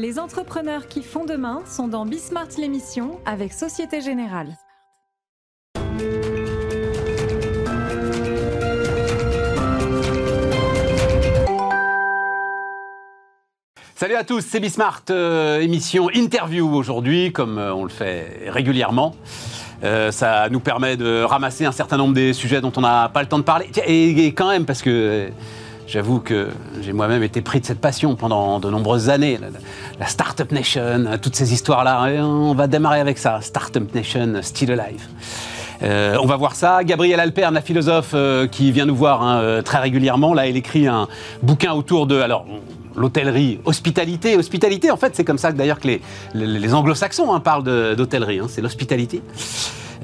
Les entrepreneurs qui font demain sont dans Bismart l'émission avec Société Générale. Salut à tous, c'est Bismart, euh, émission interview aujourd'hui, comme euh, on le fait régulièrement. Euh, ça nous permet de ramasser un certain nombre des sujets dont on n'a pas le temps de parler. Et, quand même, parce que j'avoue que j'ai moi-même été pris de cette passion pendant de nombreuses années. La, Startup Nation, euh, toutes ces histoires-là. Et on va démarrer avec ça. Startup Nation, Still Alive. Euh, on va voir ça. Gabriel Alperne, la philosophe euh, qui vient nous voir hein, euh, très régulièrement, là, elle écrit un bouquin autour de. Alors, l'hôtellerie, hospitalité. Hospitalité, en fait, c'est comme ça d'ailleurs que les, les, anglo-saxons hein, parlent d'hôtellerie. hein, c'est l'hospitalité.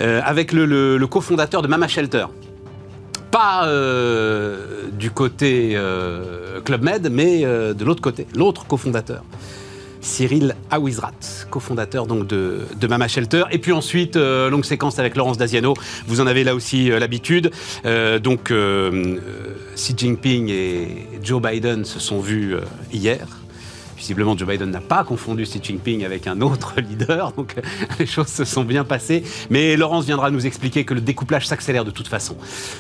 Avec le cofondateur de Mama Shelter. Pas euh, du côté euh, Club Med, mais euh, de l'autre côté, l'autre cofondateur. Cyril Awizrat, cofondateur donc de, Mama Shelter. Et puis ensuite, longue séquence avec Laurence Daziano. Vous en avez là aussi l'habitude. Donc, Xi Jinping et Joe Biden se sont vus hier. Visiblement, Joe Biden n'a pas confondu Xi Jinping avec un autre leader, donc euh, les choses se sont bien passées. Mais Laurence viendra nous expliquer que le découplage s'accélère de toute façon.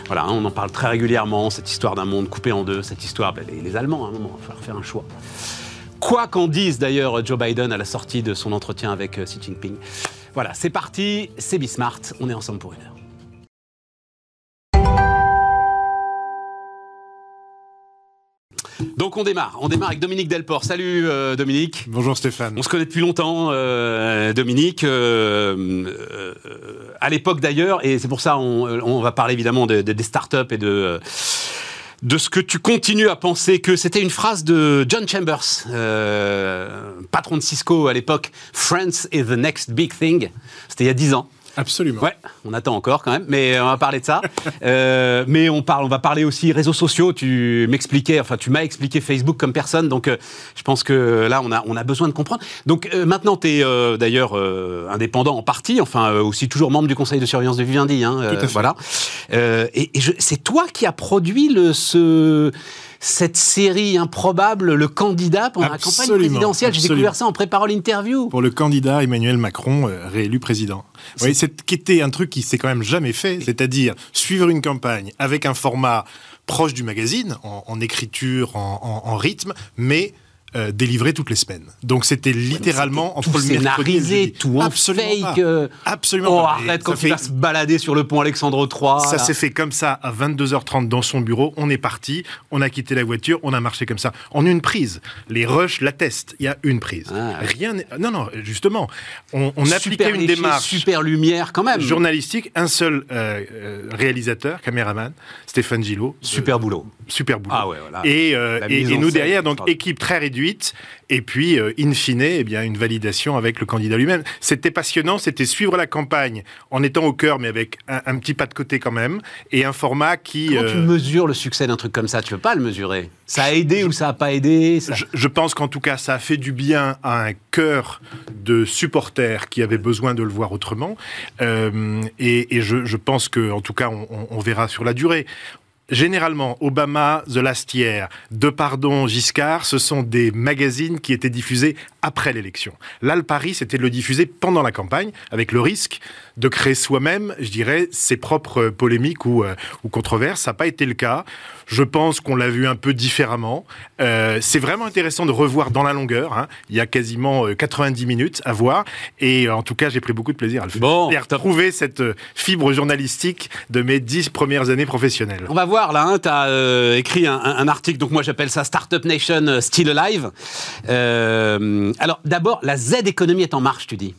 Voilà, hein, on en parle très régulièrement, cette histoire d'un monde coupé en deux, cette histoire, ben, les, Allemands, à un moment, il va falloir faire un choix. Quoi qu'en dise d'ailleurs Joe Biden à la sortie de son entretien avec euh, Xi Jinping. Voilà, c'est parti, c'est Bismart, on est ensemble pour une heure. Donc on démarre, on démarre avec Dominique Delport. Salut euh, Dominique. Bonjour Stéphane. On se connaît depuis longtemps, euh, Dominique. euh, à l'époque d'ailleurs, et c'est pour ça on, on va parler évidemment de- de- des startups et de de ce que tu continues à penser que c'était une phrase de John Chambers, euh, patron de Cisco à l'époque. France is the next big thing. C'était il y a 10 ans. Absolument. Ouais, on attend encore quand même, mais on va parler de ça. Euh, mais on parle, on va parler aussi réseaux sociaux. Tu m'expliquais, enfin tu m'as expliqué Facebook comme personne, donc euh, je pense que là on a on a besoin de comprendre. Donc euh, maintenant tu es d'ailleurs euh, indépendant en partie, enfin euh, aussi toujours membre du conseil de surveillance de Vivendi, hein, Tout à fait. voilà. Euh, et et c'est toi qui as produit le ce cette série improbable, le candidat pendant la campagne présidentielle. J'ai découvert ça en préparant l'interview. Pour le candidat Emmanuel Macron, euh, réélu président. Oui, c'est qui était un truc qui s'est quand même jamais fait, c'est-à-dire suivre une campagne avec un format proche du magazine, en, en écriture, en, en- en rythme, mais euh, délivré toutes les semaines. Donc c'était littéralement entre le mercredi et le jeudi. tout en Absolument fake. pas. euh, Absolument Oh, pas. Arrête quand ça tu fait- vas se balader sur le pont Alexandre III. Ça s'est fait comme ça à 22h30 dans son bureau. On est parti, on a quitté la voiture, on a marché comme ça en une prise. Les rushs l'attestent. Il y a une prise. Ah. Rien. Non, non. Justement, on, on appliquait une léché, démarche Super lumière quand même. journalistique. Un seul euh, euh, réalisateur, caméraman, Stéphane Gillot. Super boulot. Super boulot. Ah ouais, voilà. Et, euh, et, nous derrière, donc équipe très réduite, et puis euh, in fine, eh bien une validation avec le candidat lui-même. C'était passionnant, c'était suivre la campagne en étant au cœur, mais avec un, un petit pas de côté quand même, et un format qui. Comment euh, tu mesures le succès d'un truc comme ça? Tu peux pas le mesurer? Ça a aidé ou ça a pas aidé? Ça- je, je pense qu'en tout cas, ça a fait du bien à un cœur de supporters qui avaient besoin de le voir autrement. Euh, et et je, je pense que, en tout cas, on, on- on verra sur la durée. Généralement, Obama, The Last Year, De Pardon, Giscard, ce sont des magazines qui étaient diffusés après l'élection. Là, le pari, c'était de le diffuser pendant la campagne, avec le risque de créer soi-même, je dirais, ses propres polémiques ou, euh, ou controverses. Ça n'a pas été le cas. Je pense qu'on l'a vu un peu différemment. Euh, c'est vraiment intéressant de revoir dans la longueur. hein. Il y a quasiment euh, 90 minutes à voir. Et euh, en tout cas, j'ai pris beaucoup de plaisir à le faire. Bon, et à retrouver cette euh, fibre journalistique de mes dix premières années professionnelles. On va voir là, tu as écrit un, un- article, donc moi j'appelle ça Startup Nation euh, Still Alive. Euh, alors d'abord, la Z-économie est en marche, tu dis.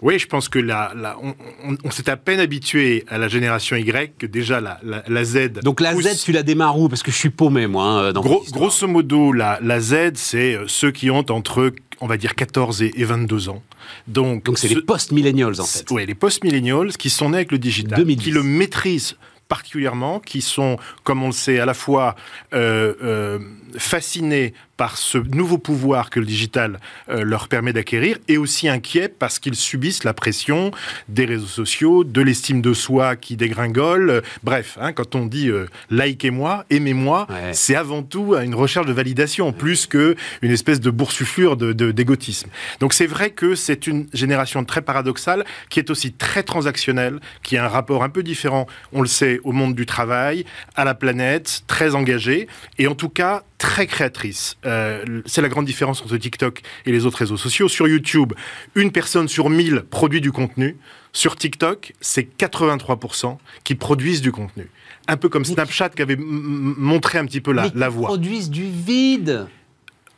Oui, je pense que la, la- on, on- on s'est à peine habitué à la génération Y que déjà la, Z. Donc la pousse- Z, tu la démarres où? Parce que je suis paumé, moi, hein, dans Gros- grosso modo, la, Z, c'est euh, ceux qui ont entre, on va dire, 14 et, et 22 ans. Donc, Donc c'est ce- les post-millennials en fait. Ouais, les post-millennials qui sont nés avec le digital, 2010. qui le maîtrisent particulièrement, qui sont, comme on le sait, à la fois euh, euh, fascinés par ce nouveau pouvoir que le digital euh, leur permet d'acquérir et aussi inquiets parce qu'ils subissent la pression des réseaux sociaux, de l'estime de soi qui dégringole. Euh, bref, hein, quand on dit euh, likez-moi, aimez-moi, c'est avant tout une recherche de validation plus qu'une espèce de boursouflure d'égotisme. De, Donc c'est vrai que c'est une génération très paradoxale qui est aussi très transactionnelle, qui a un rapport un peu différent, on le sait, au monde du travail, à la planète, très engagée et en tout cas très créatrice. Euh, c'est la grande différence entre TikTok et les autres réseaux sociaux. Sur YouTube, une personne sur 1000 produit du contenu. Sur TikTok, c'est 83% qui produisent du contenu. Un peu comme Snapchat qui avait montré un petit peu la, la voie. produisent du vide.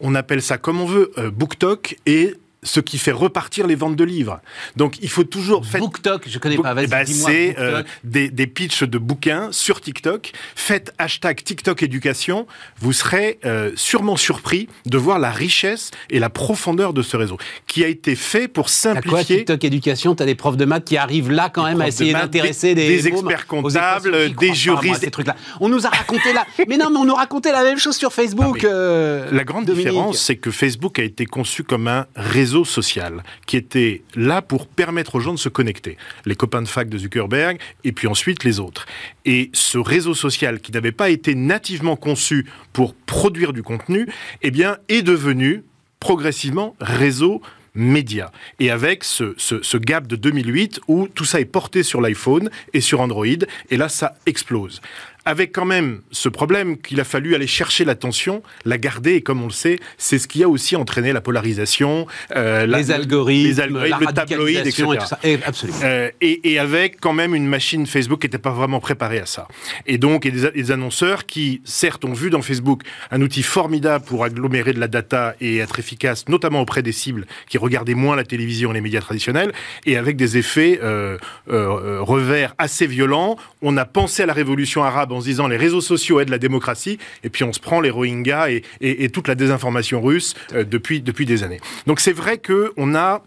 On appelle ça comme on veut, euh, BookTok et ce qui fait repartir les ventes de livres. Donc il faut toujours... BookTok, je connais pas, vas-y, eh ben, C'est euh, des, des pitchs de bouquins sur TikTok. Faites hashtag TikTok éducation, vous serez euh, sûrement surpris de voir la richesse et la profondeur de ce réseau, qui a été fait pour simplifier... Quoi, TikTok éducation? T'as des profs de maths qui arrivent là quand même à essayer d'intéresser des, des, experts comptables, des juristes... ces trucs-là. On nous a raconté là... mais non, mais on nous racontait la même chose sur Facebook. Euh, la grande différence, c'est que Facebook a été conçu comme un réseau social qui était là pour permettre aux gens de se connecter. Les copains de fac de Zuckerberg et puis ensuite les autres. Et ce réseau social qui n'avait pas été nativement conçu pour produire du contenu, eh bien, est devenu progressivement réseau média. Et avec ce, ce, ce, gap de 2008 où tout ça est porté sur l'iPhone et sur Android, et là ça explose avec quand même ce problème qu'il a fallu aller chercher l'attention, la garder, et comme on le sait, c'est ce qui a aussi entraîné la polarisation, euh, les, algorithmes, le tabloïd, etc. Et, tout ça. Et, absolument. Euh, et, et, avec quand même une machine Facebook qui n'était pas vraiment préparée à ça. Et donc, y a des, annonceurs qui, certes, ont vu dans Facebook un outil formidable pour agglomérer de la data et être efficace, notamment auprès des cibles qui regardaient moins la télévision et les médias traditionnels, et avec des effets euh revers assez violents. On a pensé à la révolution arabe en se disant les réseaux sociaux aident la démocratie, et puis on se prend les Rohingyas et, toute la désinformation russe euh, depuis, depuis des années. Donc c'est vrai qu'on a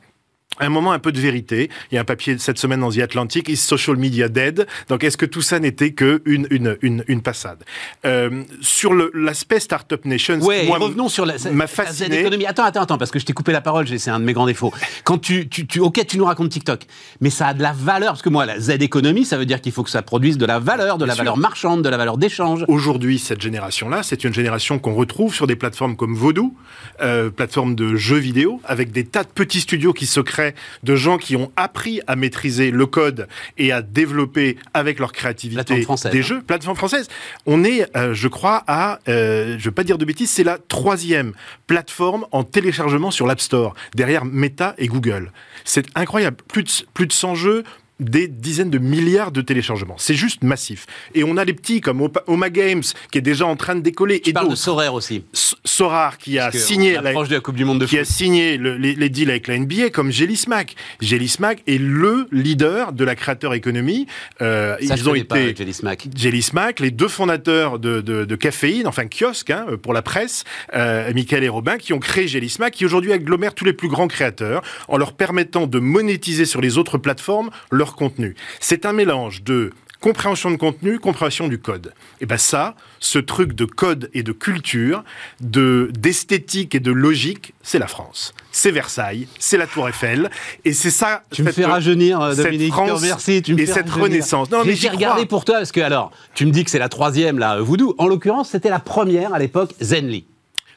un moment un peu de vérité. Il y a un papier cette semaine dans The Atlantic, Is Social Media Dead? Donc, est-ce que tout ça n'était que une, une, une, passade? Euh, Sur l'aspect Startup Nation, ouais, moi, revenons sur la, m'a fasciné. Attends, attends, attends, parce que je t'ai coupé la parole, c'est un de mes grands défauts. Quand tu, tu, tu, ok, tu nous racontes TikTok, mais ça a de la valeur, parce que moi, la Z-économie, ça veut dire qu'il faut que ça produise de la valeur, de la valeur marchande, de la valeur d'échange. Aujourd'hui, cette génération-là, c'est une génération qu'on retrouve sur des plateformes comme Vodou, euh, plateforme de jeux vidéo, avec des tas de petits studios qui se créent de gens qui ont appris à maîtriser le code et à développer avec leur créativité des hein. jeux. Plateforme française. On est, euh, je crois, à, euh, je ne vais pas dire de bêtises, c'est la troisième plateforme en téléchargement sur l'App Store, derrière Meta et Google. C'est incroyable. Plus de, plus de 100 jeux, des dizaines de milliards de téléchargements. C'est juste massif. Et on a les petits comme Oma Games qui est déjà en train de décoller. Tu et parles de Sorare aussi. Sorar qui a signé la, de la Coupe du Monde de qui a signé les, deals avec la NBA comme Jelly Smack. Jelly Smack est le leader de la créateur économie. Euh, ils ont été Jelly Smack. Jelly Smack, les deux fondateurs de, de, Caféine, enfin kiosque hein, pour la presse, euh, Michael et Robin, qui ont créé Jelly Smack, qui aujourd'hui agglomère tous les plus grands créateurs en leur permettant de monétiser sur les autres plateformes leur contenu. C'est un mélange de compréhension de contenu, compréhension du code. Et ben ça, ce truc de code et de culture, de d'esthétique et de logique, c'est la France. C'est Versailles, c'est la Tour Eiffel, et c'est ça. Tu me fais rajeunir, euh, Dominique. merci. Tu me et cette renaissance. Non, mais j'ai regardé pour toi parce que alors, tu me dis que c'est la troisième là, Voodoo. En l'occurrence, c'était la première à l'époque, Zenly.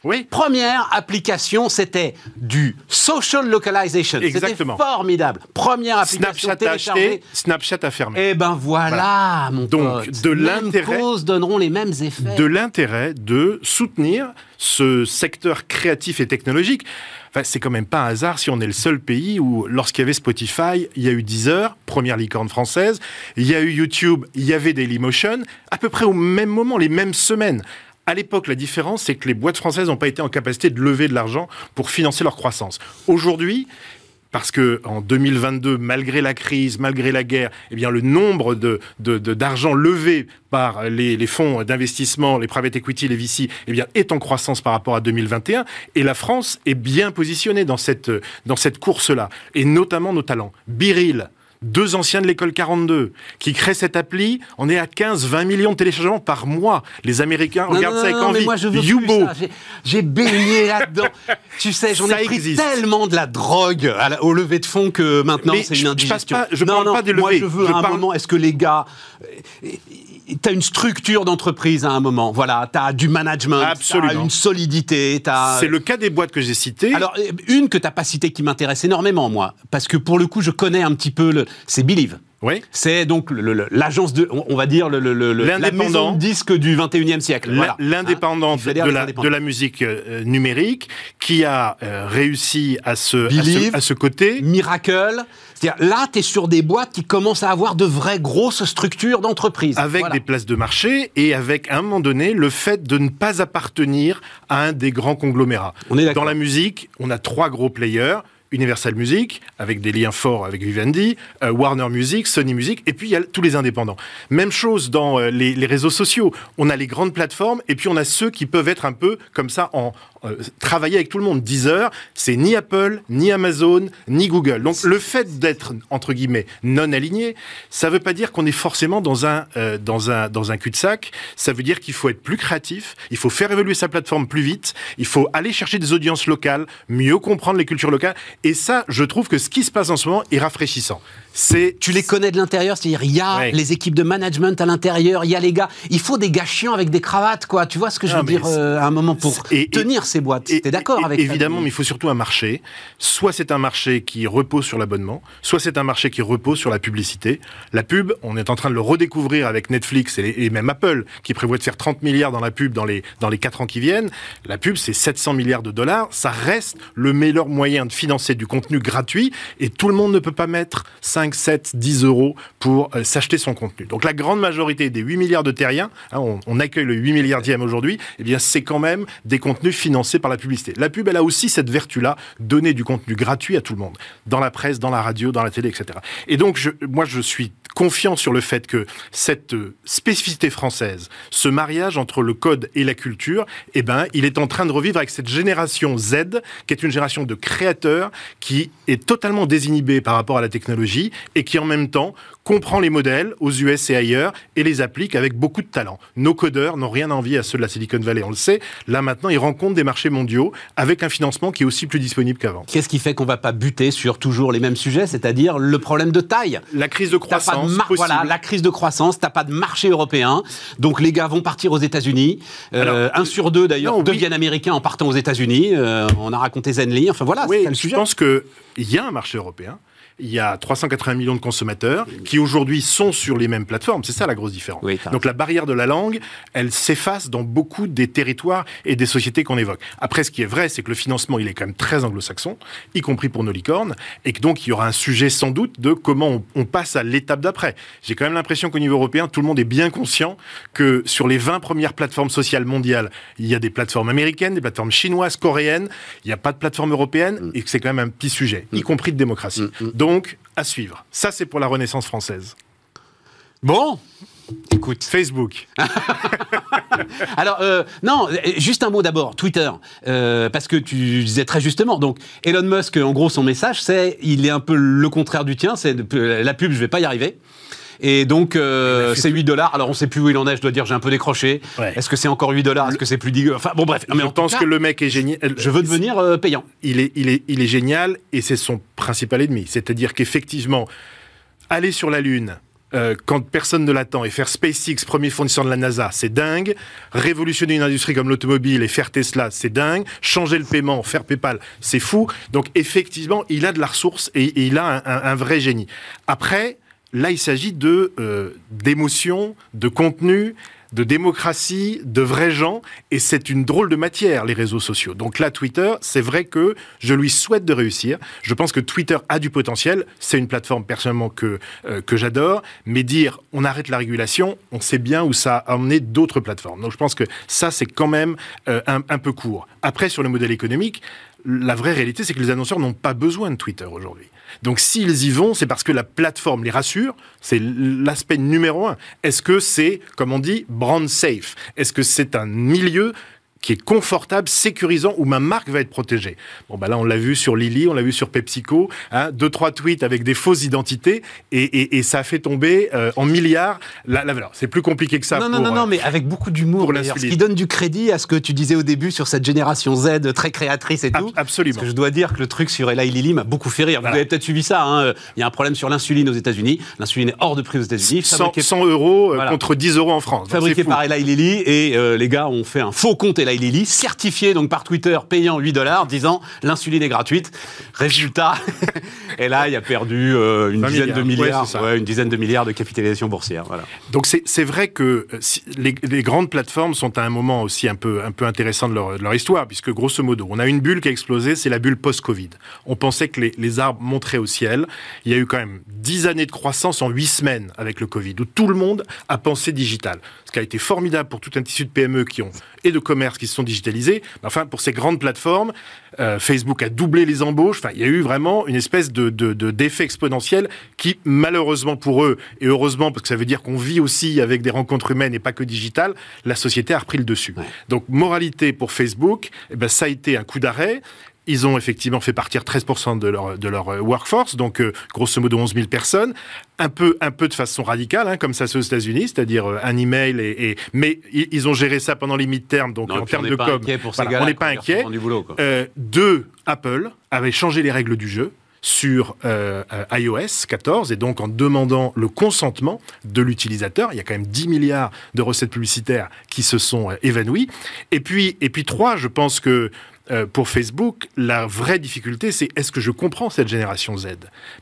Oui. Première application, c'était du social localization. Exactement. C'était formidable. Première application Snapchat téléchargée. A acheté, Snapchat a fermé. Eh ben voilà, mon Donc, pote. de l'intérêt. donneront les mêmes effets. De l'intérêt de soutenir ce secteur créatif et technologique. Enfin, c'est quand même pas un hasard si on est le seul pays où, lorsqu'il y avait Spotify, il y a eu Deezer, première licorne française, il y a eu YouTube, il y avait Dailymotion, à peu près au même moment, les mêmes semaines. À l'époque, la différence, c'est que les boîtes françaises n'ont pas été en capacité de lever de l'argent pour financer leur croissance. Aujourd'hui, parce que en 2022, malgré la crise, malgré la guerre, eh bien le nombre de, d'argent levé par les, fonds d'investissement, les private equity, les VC, eh bien est en croissance par rapport à 2021. Et la France est bien positionnée dans cette, dans cette course-là, et notamment nos talents. Biril, deux anciens de l'école 42, qui créent cette appli. On est à 15, 20 millions de téléchargements par mois. Les Américains regardent ça avec envie. je Yubo. J'ai baigné là-dedans. tu sais, j'en ai pris tellement de la drogue au lever de fond que maintenant c'est une indigestion. Je, ne parle pas des Moi je veux un moment, est-ce que les gars tu as une structure d'entreprise à un moment. Voilà, tu as du management, tu as une solidité. C'est le cas des boîtes que j'ai citées. Alors, une que tu n'as pas citée qui m'intéresse énormément, moi, parce que pour le coup, je connais un petit peu, le... c'est Believe. Oui. C'est donc l'agence de, on va dire, le, la maison de disque du 21e siècle. Voilà. L'indépendante de, la, de la musique euh, numérique qui a euh, réussi à se, à ce, côté. Miracle. C'est-à-dire, là, tu es sur des boîtes qui commencent à avoir de vraies grosses structures d'entreprise. Avec des places de marché et avec, à un moment donné, le fait de ne pas appartenir à un des grands conglomérats. On est Dans la musique, on a trois gros players. Universal Music, avec des liens forts avec Vivendi, euh, Warner Music, Sony Music, et puis il y a tous les indépendants. Même chose dans euh, les, les, réseaux sociaux. On a les grandes plateformes, et puis on a ceux qui peuvent être un peu comme ça en, euh, travailler avec tout le monde. Deezer, c'est ni Apple, ni Amazon, ni Google. Donc le fait d'être, entre guillemets, non aligné, ça ne veut pas dire qu'on est forcément dans un, euh, dans un, dans un cul-de-sac. Ça veut dire qu'il faut être plus créatif, il faut faire évoluer sa plateforme plus vite, il faut aller chercher des audiences locales, mieux comprendre les cultures locales. Et ça, je trouve que ce qui se passe en ce moment est rafraîchissant. C'est tu les connais de l'intérieur, c'est-à-dire il y a les équipes de management à l'intérieur, il y a les gars, il faut des gars chiants avec des cravates quoi. Tu vois ce que je veux dire euh, à un moment pour tenir ces boîtes. T'es d'accord avec Évidemment, mais il faut surtout un marché. Soit c'est un marché qui repose sur l'abonnement, soit c'est un marché qui repose sur la publicité. La pub, on est en train de le redécouvrir avec Netflix et, même Apple qui prévoit de faire 30 milliards dans la pub dans les dans les 4 ans qui viennent. La pub, c'est 700 milliards de dollars. Ça reste le meilleur moyen de financer du contenu gratuit et tout le monde ne peut pas mettre 5 5, 7, 10 euros pour euh, s'acheter son contenu. Donc la grande majorité des 8 milliards de terriens, hein, on, accueille le 8 milliardième aujourd'hui, eh bien c'est quand même des contenus financés par la publicité. La pub, elle a aussi cette vertu-là, donner du contenu gratuit à tout le monde, dans la presse, dans la radio, dans la télé, etc. Et donc moi je suis confiant sur le fait que cette euh, spécificité française, ce mariage entre le code et la culture, eh ben, il est en train de revivre avec cette génération Z, qui est une génération de créateurs, qui est totalement désinhibée par rapport à la technologie et qui en même temps comprend les modèles aux US et ailleurs et les applique avec beaucoup de talent. Nos codeurs n'ont rien envie à ceux de la Silicon Valley, on le sait. Là maintenant, ils rencontrent des marchés mondiaux avec un financement qui est aussi plus disponible qu'avant. Qu'est-ce qui fait qu'on va pas buter sur toujours les mêmes sujets, c'est-à-dire le problème de taille? La crise de croissance. voilà, la crise de croissance. T'as pas de marché européen, donc les gars vont partir aux États-Unis. Euh, un sur deux d'ailleurs deviennent américains en partant aux États-Unis. Euh, on a raconté Zenly. Enfin voilà, c'est le sujet. Je pense que il y a un marché européen il y a 380 millions de consommateurs qui aujourd'hui sont sur les mêmes plateformes. C'est ça la grosse différence. Donc la barrière de la langue, elle s'efface dans beaucoup des territoires et des sociétés qu'on évoque. Après, ce qui est vrai, c'est que le financement, il est quand même très anglo-saxon, y compris pour nos licornes, et que donc il y aura un sujet sans doute de comment on, passe à l'étape d'après. J'ai quand même l'impression qu'au niveau européen, tout le monde est bien conscient que sur les 20 premières plateformes sociales mondiales, il y a des plateformes américaines, des plateformes chinoises, coréennes, il n'y a pas de plateforme européenne, mm. et que c'est quand même un petit sujet, y mm. compris de démocratie. Mm, donc, à suivre. Ça, c'est pour la Renaissance française. Bon, Écoute. Facebook. Alors, euh, non, juste un mot d'abord, Twitter. Euh, parce que tu disais très justement, donc Elon Musk, en gros, son message, c'est, il est un peu le contraire du tien, c'est la pub, je vais pas y arriver. Et donc, euh, c'est 8 dollars. Alors, on sait plus où il en est. Je dois dire, j'ai un peu décroché. Est-ce que c'est encore 8 dollars? Est-ce que c'est plus digueux? Enfin, bon, bref. Mais je pense que le mec est génial. Je veux devenir euh, payant. Il est, il, est, il est génial et c'est son principal ennemi. C'est-à-dire qu'effectivement, aller sur la Lune, euh, quand personne ne l'attend et faire SpaceX, premier fournisseur de la NASA, c'est dingue. Révolutionner une industrie comme l'automobile et faire Tesla, c'est dingue. Changer le paiement, faire PayPal, c'est fou. Donc effectivement, il a de la ressource et, il a un, un vrai génie. Après, Là, il s'agit de euh, d'émotions, de contenu, de démocratie, de vrais gens, et c'est une drôle de matière, les réseaux sociaux. Donc là, Twitter, c'est vrai que je lui souhaite de réussir. Je pense que Twitter a du potentiel. C'est une plateforme personnellement que, euh, que j'adore, mais dire on arrête la régulation, on sait bien où ça a emmené d'autres plateformes. Donc je pense que ça, c'est quand même euh, un, un peu court. Après, sur le modèle économique, la vraie réalité, c'est que les annonceurs n'ont pas besoin de Twitter aujourd'hui. Donc s'ils y vont, c'est parce que la plateforme les rassure. C'est l'aspect numéro un. Est-ce que c'est, comme on dit, brand safe? Est-ce que c'est un milieu qui est confortable, sécurisant, où ma marque va être protégée. Bon, bah là, on l'a vu sur Lily, on l'a vu sur PepsiCo, hein, deux, trois tweets avec des fausses identités, et, ça a fait tomber euh, en milliards la, valeur. C'est plus compliqué que ça. Non, non, non, non, euh, mais avec beaucoup d'humour, ce qui donne du crédit à ce que tu disais au début sur cette génération Z très créatrice et tout. absolument. Parce que je dois dire que le truc sur Eli Lilly m'a beaucoup fait rire. Vous avez peut-être suivi ça. Hein. Il y a un problème sur l'insuline aux États-Unis. L'insuline est hors de prix aux États-Unis. 100, 100, euros euh, contre 10 euros en France. Fabriqué par Eli Lilly, et les gars ont fait un faux compte Eli Lilly, certifié donc par Twitter payant 8 dollars, disant l'insuline est gratuite. Résultat, et là, il a perdu euh, une dizaine de milliards, une dizaine de milliards de capitalisation boursière. Voilà. Donc c'est vrai que euh, les, grandes plateformes sont à un moment aussi un peu, un peu intéressant de leur, histoire, puisque grosso modo, on a une bulle qui a explosé, c'est la bulle post-Covid. On pensait que les, les arbres monteraient au ciel. Il y a eu quand même 10 années de croissance en 8 semaines avec le Covid, où tout le monde a pensé digital. Qui a été formidable pour tout un tissu de PME qui ont, et de commerce qui se sont digitalisés, Enfin, pour ces grandes plateformes, euh, Facebook a doublé les embauches. Enfin, il y a eu vraiment une espèce de, d'effet exponentiel qui, malheureusement pour eux, et heureusement parce que ça veut dire qu'on vit aussi avec des rencontres humaines et pas que digitales, la société a repris le dessus. Donc, moralité pour Facebook, eh ben, ça a été un coup d'arrêt. Ils ont effectivement fait partir 13% de leur, de leur euh, workforce, donc euh, grosso modo 11 000 personnes, un peu, un peu de façon radicale, hein, comme ça c'est aux États-Unis, c'est-à-dire euh, un email, et, et, mais ils ont géré ça pendant les mid-terms, donc en termes de com, on n'est pas inquiet. deux, Apple avait changé les règles du jeu sur iOS 14 et donc en demandant le consentement de l'utilisateur. Il y a quand même 10 milliards de recettes publicitaires qui se sont évanouies. Et puis, et puis trois, je pense que euh, pour Facebook, la vraie difficulté, c'est est-ce que je comprends cette génération Z?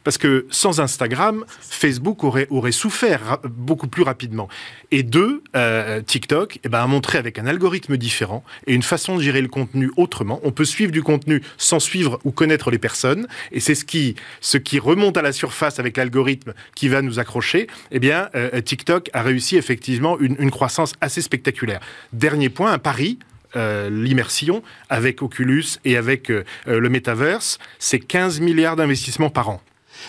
Parce que sans Instagram, Facebook aurait, souffert beaucoup plus rapidement. Et deux, euh, TikTok eh ben, a montré avec un algorithme différent et une façon de gérer le contenu autrement. On peut suivre du contenu sans suivre ou connaître les personnes. Et c'est ce qui, remonte à la surface avec l'algorithme qui va nous accrocher. Eh bien, euh, TikTok a réussi effectivement une, une croissance assez spectaculaire. Dernier point, un pari euh, l'immersion avec Oculus et avec euh, euh, le metaverse, c'est 15 milliards d'investissements par an.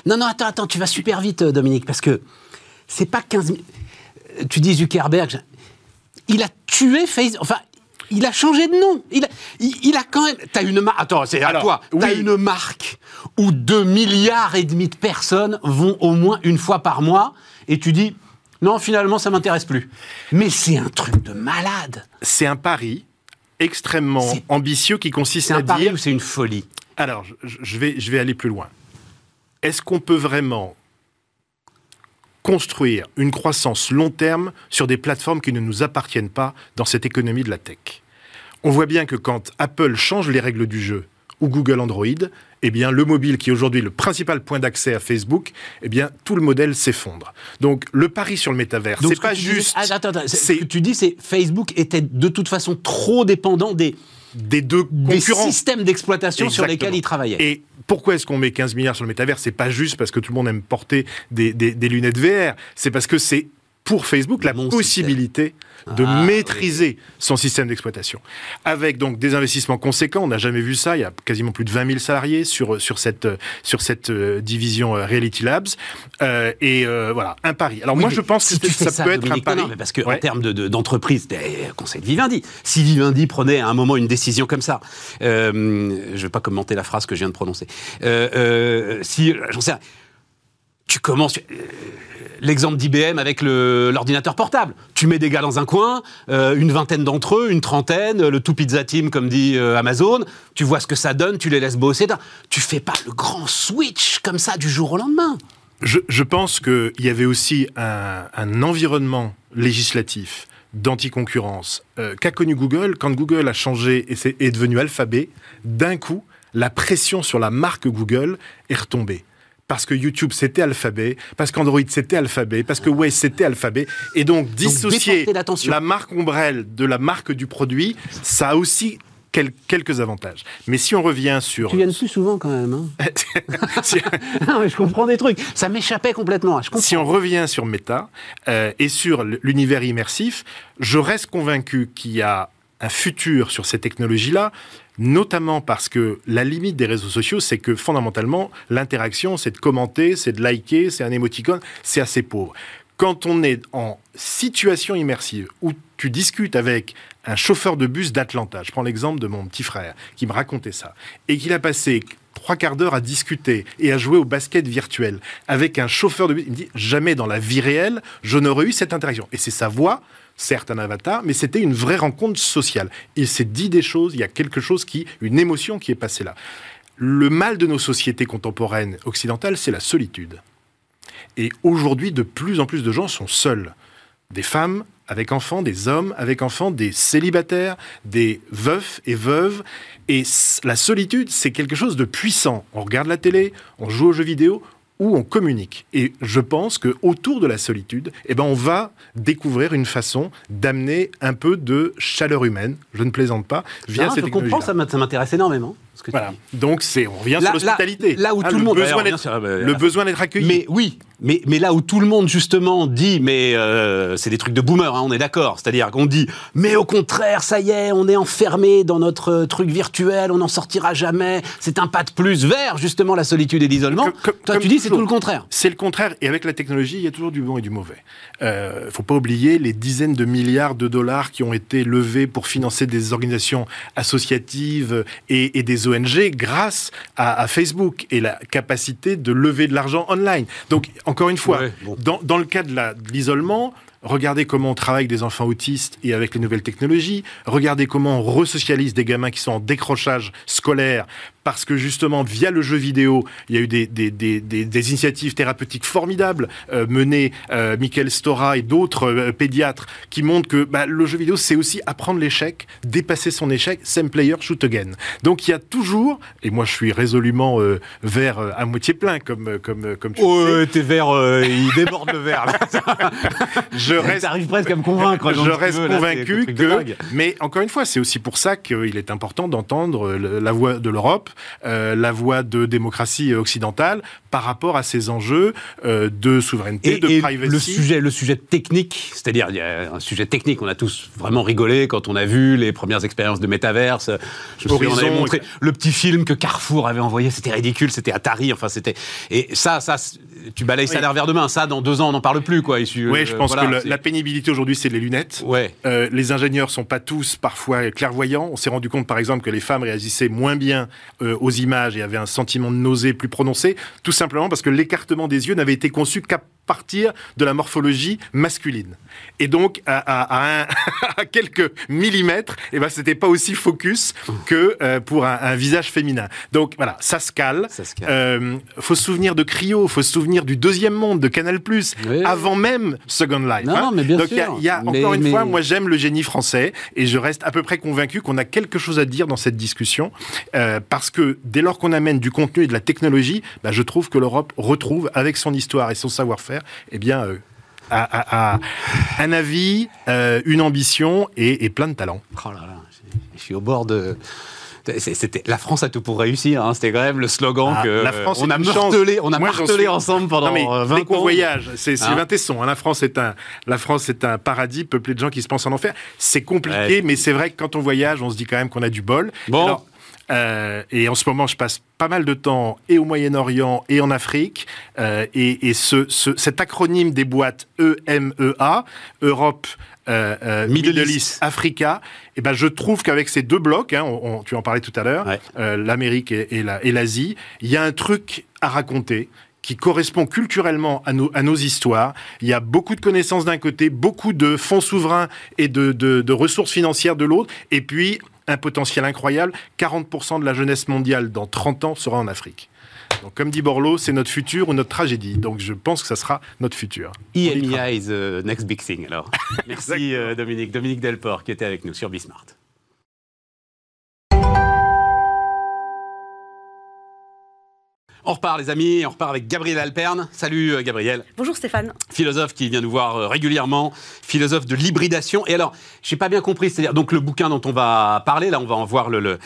Non, non, attends, attends, tu vas super vite, Dominique, parce que c'est pas 15 Tu dis Zuckerberg, il a tué Facebook. Enfin, il a changé de nom. Il a, il, a quand même. T'as une marque. Attends, c'est à toi. T'as une marque où 2 milliards et demi de personnes vont au moins une fois par mois, et tu dis. Non, finalement, ça m'intéresse plus. Mais c'est un truc de malade. C'est un pari extrêmement ambitieux qui consiste à dire. ou c'est une folie Alors, je, vais, je vais aller plus loin. Est-ce qu'on peut vraiment construire une croissance long terme sur des plateformes qui ne nous appartiennent pas dans cette économie de la tech? On voit bien que quand Apple change les règles du jeu, ou Google Android, eh bien, le mobile, qui est aujourd'hui le principal point d'accès à Facebook, eh bien, tout le modèle s'effondre. Donc, le pari sur le métavers, c'est pas juste. Ah, attends, attends, ce que tu dis, c'est Facebook était de toute façon trop dépendant des des deux des systèmes d'exploitation sur lesquels il travaillait. Et pourquoi est-ce qu'on met 15 milliards sur le métavers? C'est pas juste parce que tout le monde aime porter des, des lunettes VR, c'est parce que c'est pour Facebook la possibilité de ah, maîtriser son système d'exploitation. Avec donc des investissements conséquents, on n'a jamais vu ça, il y a quasiment plus de 20 000 salariés sur, sur cette, sur cette euh, division euh, Reality Labs. Euh, et voilà, un pari. Alors moi je pense que ça, peut être un pari. Non, mais parce qu'en en termes d'entreprise, de, conseil de Vivendi, si Vivendi prenait à un moment une décision comme ça, je ne vais pas commenter la phrase que je viens de prononcer, si, j'en sais tu commences l'exemple d'IBM avec l'ordinateur portable. Tu mets des gars dans un coin, euh, une vingtaine d'entre eux, une trentaine, le tout pizza team comme dit euh, Amazon, tu vois ce que ça donne, tu les laisses bosser. Tu fais pas le grand switch comme ça du jour au lendemain. Je, pense qu'il y avait aussi un, environnement législatif d'anticoncurrence euh, qu'a connu Google quand Google a changé et est devenu Alphabet. D'un coup, la pression sur la marque Google est retombée parce que YouTube c'était alphabet, parce qu'Android c'était alphabet, parce que Waze c'était alphabet, et donc dissocier la marque ombrelle de la marque du produit, ça a aussi quelques avantages. Mais si on revient sur... Tu viens plus souvent quand même. Hein non, mais je comprends des trucs. Ça m'échappait complètement. si on revient sur Meta euh, et sur l'univers immersif, je reste convaincu qu'il y a un futur sur ces technologies-là, notamment parce que la limite des réseaux sociaux, c'est que fondamentalement, l'interaction, c'est de commenter, c'est de liker, c'est un émoticône, c'est assez pauvre. quand on est en situation immersive où tu discutes avec un chauffeur de bus d'Atlanta, je prends l'exemple de mon petit frère qui me racontait ça, et qu'il a passé trois quarts d'heure à discuter et à jouer au basket virtuel avec un chauffeur de bus, il me dit jamais dans la vie réelle je n'aurais eu cette interaction. Et c'est sa voix, certes un avatar, mais c'était une vraie rencontre sociale. Il s'est dit des choses, il y a quelque chose qui, une émotion qui est passée là. Le mal de nos sociétés contemporaines occidentales, c'est la solitude. Et aujourd'hui, de plus en plus de gens sont seuls. Des femmes avec enfants, des hommes avec enfants, des célibataires, des veufs et veuves. Et la solitude, c'est quelque chose de puissant. On regarde la télé, on joue aux jeux vidéo, ou on communique. Et je pense que autour de la solitude, eh ben, on va découvrir une façon d'amener un peu de chaleur humaine, je ne plaisante pas, via cette Je comprends, ça m'intéresse énormément. Voilà. Donc c'est, on revient sur l'hospitalité. Là, où ah, tout le, monde besoin le besoin d'être accueilli. Mais oui, mais, mais là où tout le monde justement dit, mais euh, c'est des trucs de boomer, hein, on est d'accord. C'est-à-dire qu'on dit, mais au contraire, ça y est, on est enfermé dans notre euh, truc virtuel, on n'en sortira jamais. C'est un pas de plus vers justement la solitude et l'isolement. Toi, tu dis c'est tout le contraire. C'est le contraire. Et avec la technologie, il y a toujours du bon et du mauvais. Il euh, faut pas oublier les dizaines de milliards de dollars qui ont été levés pour financer des organisations associatives et, des ONG grâce à, Facebook et la capacité de lever de l'argent online. Donc encore une fois, dans, dans, le cas de l'isolement, regardez comment on travaille avec des enfants autistes et avec les nouvelles technologies, regardez comment on resocialise des gamins qui sont en décrochage scolaire parce que justement, via le jeu vidéo, il y a eu des, des, des, des initiatives thérapeutiques formidables euh, menées, euh, Michael Stora et d'autres euh, pédiatres, qui montrent que bah, le jeu vidéo, c'est aussi apprendre l'échec, dépasser son échec, same player, shoot again. Donc il y a toujours, et moi je suis résolument euh, vert à moitié plein, comme, comme, comme tu oh, sais. t'es vert, il déborde le verre. je reste, arrive presque à me convaincre. Je reste convaincu que, mais encore une fois, c'est aussi pour ça qu'il est important d'entendre la voix de l'Europe euh, la voie de démocratie occidentale par rapport à ces enjeux euh, de souveraineté, de privacy. Le sujet, le sujet technique, c'est-à-dire il y a un sujet technique, on a tous vraiment rigolé quand on a vu les premières expériences de métaverse. Je me on avait montré le petit film que Carrefour avait envoyé, c'était ridicule, c'était Atari, enfin c'était et ça, ça, tu balayes ça d'un de main. Ça, dans deux ans, on n'en parle plus, quoi. oui, je pense que la, pénibilité aujourd'hui, c'est les lunettes. Ouais. Euh, les ingénieurs sont pas tous parfois clairvoyants. On s'est rendu compte, par exemple, que les femmes réagissaient moins bien euh, aux images et avaient un sentiment de nausée plus prononcé, tout simplement parce que l'écartement des yeux n'avait été conçu qu'à partir de la morphologie masculine. Et donc, à, quelques millimètres, et eh ben, c'était pas aussi focus que euh, pour un, visage féminin. Donc voilà, ça se cale. Il euh, faut se souvenir de Cryo, faut se souvenir du deuxième monde de Canal+, avant même Second Life. Non, hein. mais bien donc il y a, encore une fois, moi j'aime le génie français et je reste à peu près convaincu qu'on a quelque chose à dire dans cette discussion euh, parce que dès lors qu'on amène du contenu et de la technologie, bah, je trouve que l'Europe retrouve avec son histoire et son savoir-faire eh bien, euh, un avis, euh, une ambition et, plein de talent. Oh là là, je suis au bord de. C'était la France a tout pour réussir. Hein. C'était quand même le slogan ah, que la France on a martelé, on a martelé ensemble pendant non, mais, 20 ans. voyage, c'est hein Sylvain Tesson. Hein. La France est un, la France est un paradis peuplé de gens qui se pensent en enfer. C'est compliqué, mais c'est vrai que quand on voyage, on se dit quand même qu'on a du bol. Bon. Euh, et en ce moment, je passe pas mal de temps et au Moyen-Orient et en Afrique. Euh, et, ce, cet acronyme des boîtes EMEA, Europe, euh, Middle, East, Africa, et eh ben je trouve qu'avec ces deux blocs, hein, tu en parlais tout à l'heure, l'Amérique et, et l'Asie, il y a un truc à raconter qui correspond culturellement à nos, à nos histoires. Il y a beaucoup de connaissances d'un côté, beaucoup de fonds souverains et de, de, de ressources financières de l'autre, et puis un potentiel incroyable. 40% de la jeunesse mondiale dans 30 ans sera en Afrique. Donc, comme dit Borloo, c'est notre futur ou notre tragédie. Donc, je pense que ça sera notre futur. EMEA is the next big thing, alors. Merci, euh, Dominique. Dominique Delport, qui était avec nous sur Bismart. On repart les amis, on repart avec Gabriel Alperne. Salut euh, Gabriel. Bonjour Stéphane. Philosophe qui vient nous voir euh, régulièrement, philosophe de l'hybridation. Et alors, j'ai pas bien compris, c'est-à-dire donc le bouquin dont on va parler, là on va en voir le,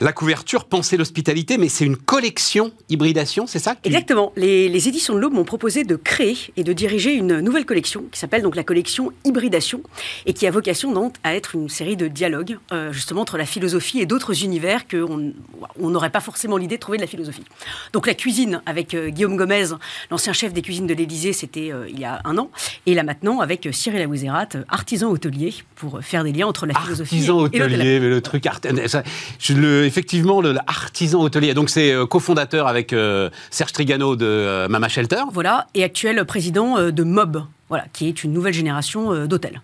la couverture, Penser l'hospitalité, mais c'est une collection hybridation, c'est ça Exactement. Les, éditions de l'Aube m'ont proposé de créer et de diriger une nouvelle collection qui s'appelle donc la collection Hybridation et qui a vocation donc à être une série de dialogues euh, justement entre la philosophie et d'autres univers qu'on n'aurait pas forcément l'idée de trouver de la philosophie. Donc la cuisine avec Guillaume Gomez, l'ancien chef des cuisines de l'Élysée, c'était il y a un an. Et là maintenant avec Cyril Aouzerat, artisan hôtelier, pour faire des liens entre la philosophie artisan et, hôtelier, mais le truc le, effectivement l'artisan hôtelier. Donc c'est cofondateur avec Serge Trigano de Mama Shelter. Voilà, et actuel président de Mob, voilà, qui est une nouvelle génération d'hôtels.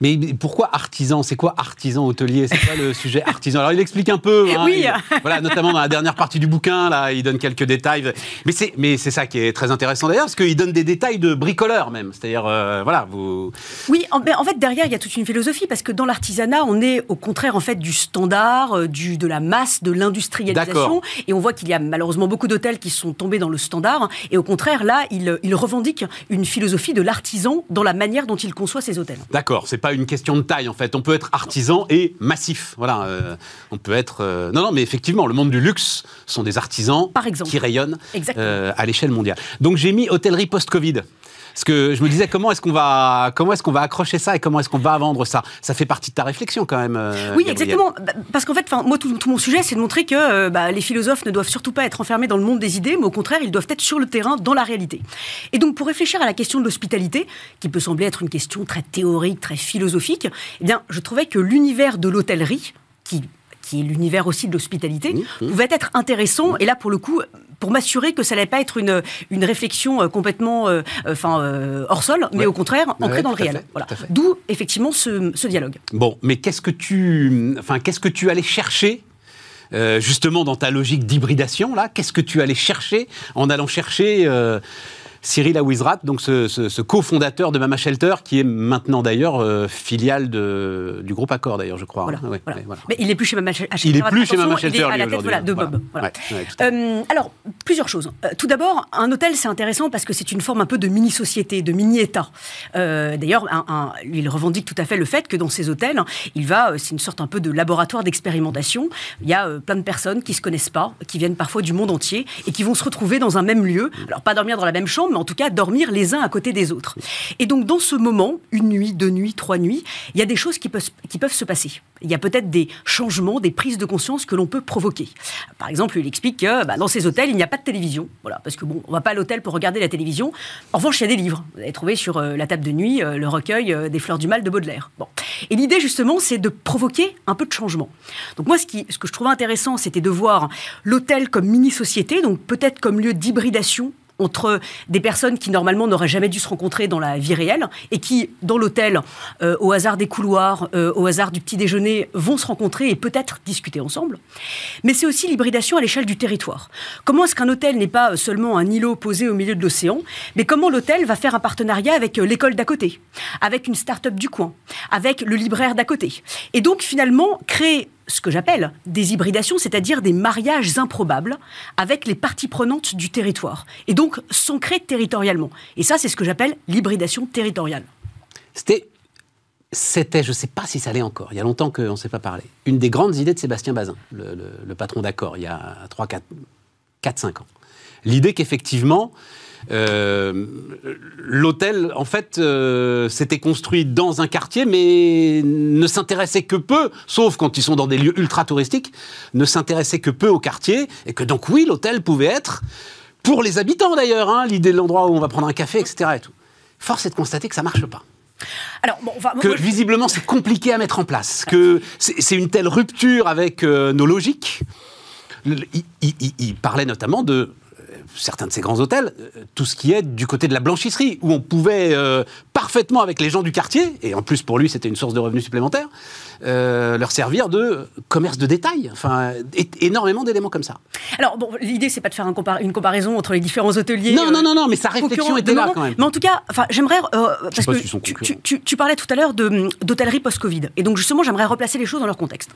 Mais pourquoi artisan? C'est quoi artisan hôtelier? C'est quoi le sujet artisan? Alors il explique un peu. Hein, oui. voilà, notamment dans la dernière partie du bouquin, là, il donne quelques détails. Mais c'est, mais c'est ça qui est très intéressant d'ailleurs, parce qu'il donne des détails de bricoleur même. C'est-à-dire, euh, voilà, vous. Oui, en, en, fait derrière il y a toute une philosophie, parce que dans l'artisanat, on est au contraire en fait du standard, euh, du de la masse, de l'industrialisation, et on voit qu'il y a malheureusement beaucoup d'hôtels qui sont tombés dans le standard, et au contraire là, il, il revendique une philosophie de l'artisan dans la manière dont il conçoit ses hôtels. D'accord, c'est pas une question de taille en fait. On peut être artisan et massif. Voilà, euh, on peut être. Euh, non, non, mais effectivement, le monde du luxe sont des artisans qui rayonnent euh, à l'échelle mondiale. Donc j'ai mis hôtellerie post-Covid. Parce que je me disais comment est-ce qu'on va comment est-ce qu'on va accrocher ça et comment est-ce qu'on va vendre ça? Ça fait partie de ta réflexion quand même. Euh, oui, exactement. Bah, parce qu'en fait, moi tout, mon sujet, c'est de montrer que euh, bah, les philosophes ne doivent surtout pas être enfermés dans le monde des idées, mais au contraire, ils doivent être sur le terrain, dans la réalité. Et donc, pour réfléchir à la question de l'hospitalité, qui peut sembler être une question très théorique, très philosophique, eh bien, je trouvais que l'univers de l'hôtellerie, qui qui est l'univers aussi de l'hospitalité, mmh, mmh. pouvait être intéressant. Et là, pour le coup, pour m'assurer que ça n'allait pas être une, une réflexion euh, complètement euh, enfin, euh, hors sol, mais au contraire ancrée dans le réel. Voilà. D'où effectivement ce, ce, dialogue. Bon, mais qu'est-ce que tu, enfin, qu'est-ce que tu allais chercher justement dans ta logique d'hybridation là? Qu'est-ce que tu allais chercher en allant chercher Cyril Aouizrat, donc ce, cofondateur de Mama Shelter, qui est maintenant d'ailleurs euh, filiale de, du groupe Accor, d'ailleurs, je crois. Mais il n'est plus chez Mama Shelter. Il n'est plus chez Mama Shelter, il est à la tête de Bob. Euh, alors, plusieurs choses. Euh, tout d'abord, un hôtel, c'est intéressant parce que c'est une forme un peu de mini-société, de mini-État. d'ailleurs, il revendique tout à fait le fait que dans ces hôtels, il va, c'est une sorte un peu de laboratoire d'expérimentation. Il y a plein de personnes qui ne se connaissent pas, qui viennent parfois du monde entier et qui vont se retrouver dans un même lieu. Alors, pas dormir dans la même chambre, en tout cas dormir les uns à côté des autres. Et donc dans ce moment, une nuit, deux nuits, trois nuits, il y a des choses qui peuvent, se passer. Il y a peut-être des changements, des prises de conscience que l'on peut provoquer. Par exemple, il explique que bah, dans ces hôtels, il n'y a pas de télévision. Voilà, parce que bon, on va pas à l'hôtel pour regarder la télévision. En revanche, il y a des livres. Vous avez trouvé sur euh, la table de nuit euh, le recueil euh, des fleurs du mal de Baudelaire. Bon. Et l'idée, justement, c'est de provoquer un peu de changement. Donc moi, ce, qui, ce que je trouvais intéressant, c'était de voir l'hôtel comme mini-société, donc peut-être comme lieu d'hybridation entre des personnes qui normalement n'auraient jamais dû se rencontrer dans la vie réelle et qui, dans l'hôtel, euh, au hasard des couloirs, euh, au hasard du petit déjeuner, vont se rencontrer et peut-être discuter ensemble. Mais c'est aussi l'hybridation à l'échelle du territoire. Comment est-ce qu'un hôtel n'est pas seulement un îlot posé au milieu de l'océan, mais comment l'hôtel va faire un partenariat avec euh, l'école d'à côté, avec une start-up du coin, avec le libraire d'à côté? Et donc finalement créer ce que j'appelle des hybridations, c'est-à-dire des mariages improbables avec les parties prenantes du territoire, et donc s'ancrer territorialement. Et ça, c'est ce que j'appelle l'hybridation territoriale. C'était, c'était, je ne sais pas si ça l'est encore, il y a longtemps qu'on ne s'est pas parlé, une des grandes idées de Sébastien Bazin, le, patron d'accord, il y a 3, 4, 4 5 ans. L'idée qu'effectivement, euh, l'hôtel, en fait, euh, s'était construit dans un quartier, mais ne s'intéressait que peu, sauf quand ils sont dans des lieux ultra touristiques, ne s'intéressait que peu au quartier, et que donc oui, l'hôtel pouvait être, pour les habitants d'ailleurs, hein, l'idée de l'endroit où on va prendre un café, etc. Et tout. Force est de constater que ça marche pas. Alors, que visiblement c'est compliqué à mettre en place, que c'est une telle rupture avec euh, nos logiques. il, parlait notamment de certains de ces grands hôtels, euh, tout ce qui est du côté de la blanchisserie, où on pouvait euh, parfaitement avec les gens du quartier, et en plus pour lui c'était une source de revenus supplémentaires, euh, leur servir de commerce de détail. Enfin, énormément d'éléments comme ça. Alors, bon, l'idée, c'est pas de faire un une comparaison entre les différents hôteliers. Non, non, non, non, mais sa réflexion était là quand même. Mais en tout cas, j'aimerais. parce que tu, tu, parlais tout à l'heure d'hôtellerie post-Covid. Et donc, justement, j'aimerais replacer les choses dans leur contexte.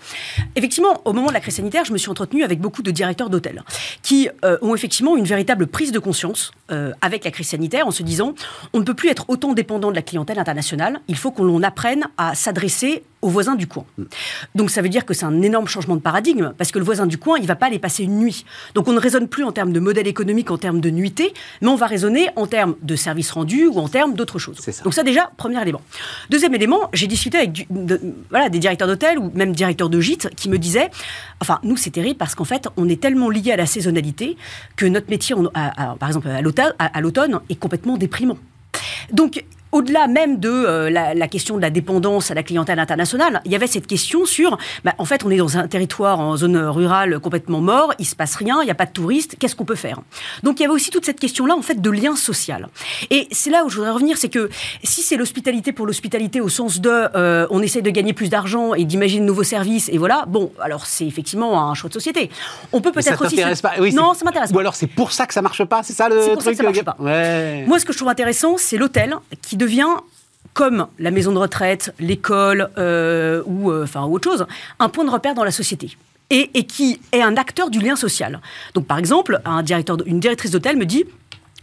Effectivement, au moment de la crise sanitaire, je me suis entretenu avec beaucoup de directeurs d'hôtels qui ont effectivement une véritable prise de conscience avec la crise sanitaire en se disant on ne peut plus être autant dépendant de la clientèle internationale. Il faut qu'on apprenne à s'adresser au voisin du coin. Donc ça veut dire que c'est un énorme changement de paradigme, parce que le voisin du coin, il va pas aller passer une nuit. Donc on ne raisonne plus en termes de modèle économique, en termes de nuitée, mais on va raisonner en termes de services rendus ou en termes d'autres choses. Donc ça déjà, premier élément. Deuxième élément, j'ai discuté avec voilà, des directeurs d'hôtel ou même directeurs de gîtes qui me disaient, enfin nous c'est terrible parce qu'en fait on est tellement lié à la saisonnalité que notre métier, par exemple à l'automne, est complètement déprimant. Donc au-delà même de euh, la, question de la dépendance à la clientèle internationale, il y avait cette question sur, bah, en fait, on est dans un territoire en zone rurale complètement mort, il se passe rien, il n'y a pas de touristes, qu'est-ce qu'on peut faire? Donc il y avait aussi toute cette question-là, en fait, de lien social. Et c'est là où je voudrais revenir, c'est que si c'est l'hospitalité pour l'hospitalité au sens de, euh, on essaie de gagner plus d'argent et d'imaginer de nouveaux services, et voilà, bon, alors c'est effectivement un choix de société. On peut peut-être aussi... Pas. non, ça m'intéresse. Ou alors c'est pour ça que ça marche pas, c'est ça le truc. ça marche pas. Moi, ce que je trouve intéressant, c'est l'hôtel qui devient comme la maison de retraite, l'école euh, ou euh, enfin autre chose, un point de repère dans la société. Et, qui est un acteur du lien social. Donc, par exemple, une directrice d'hôtel me dit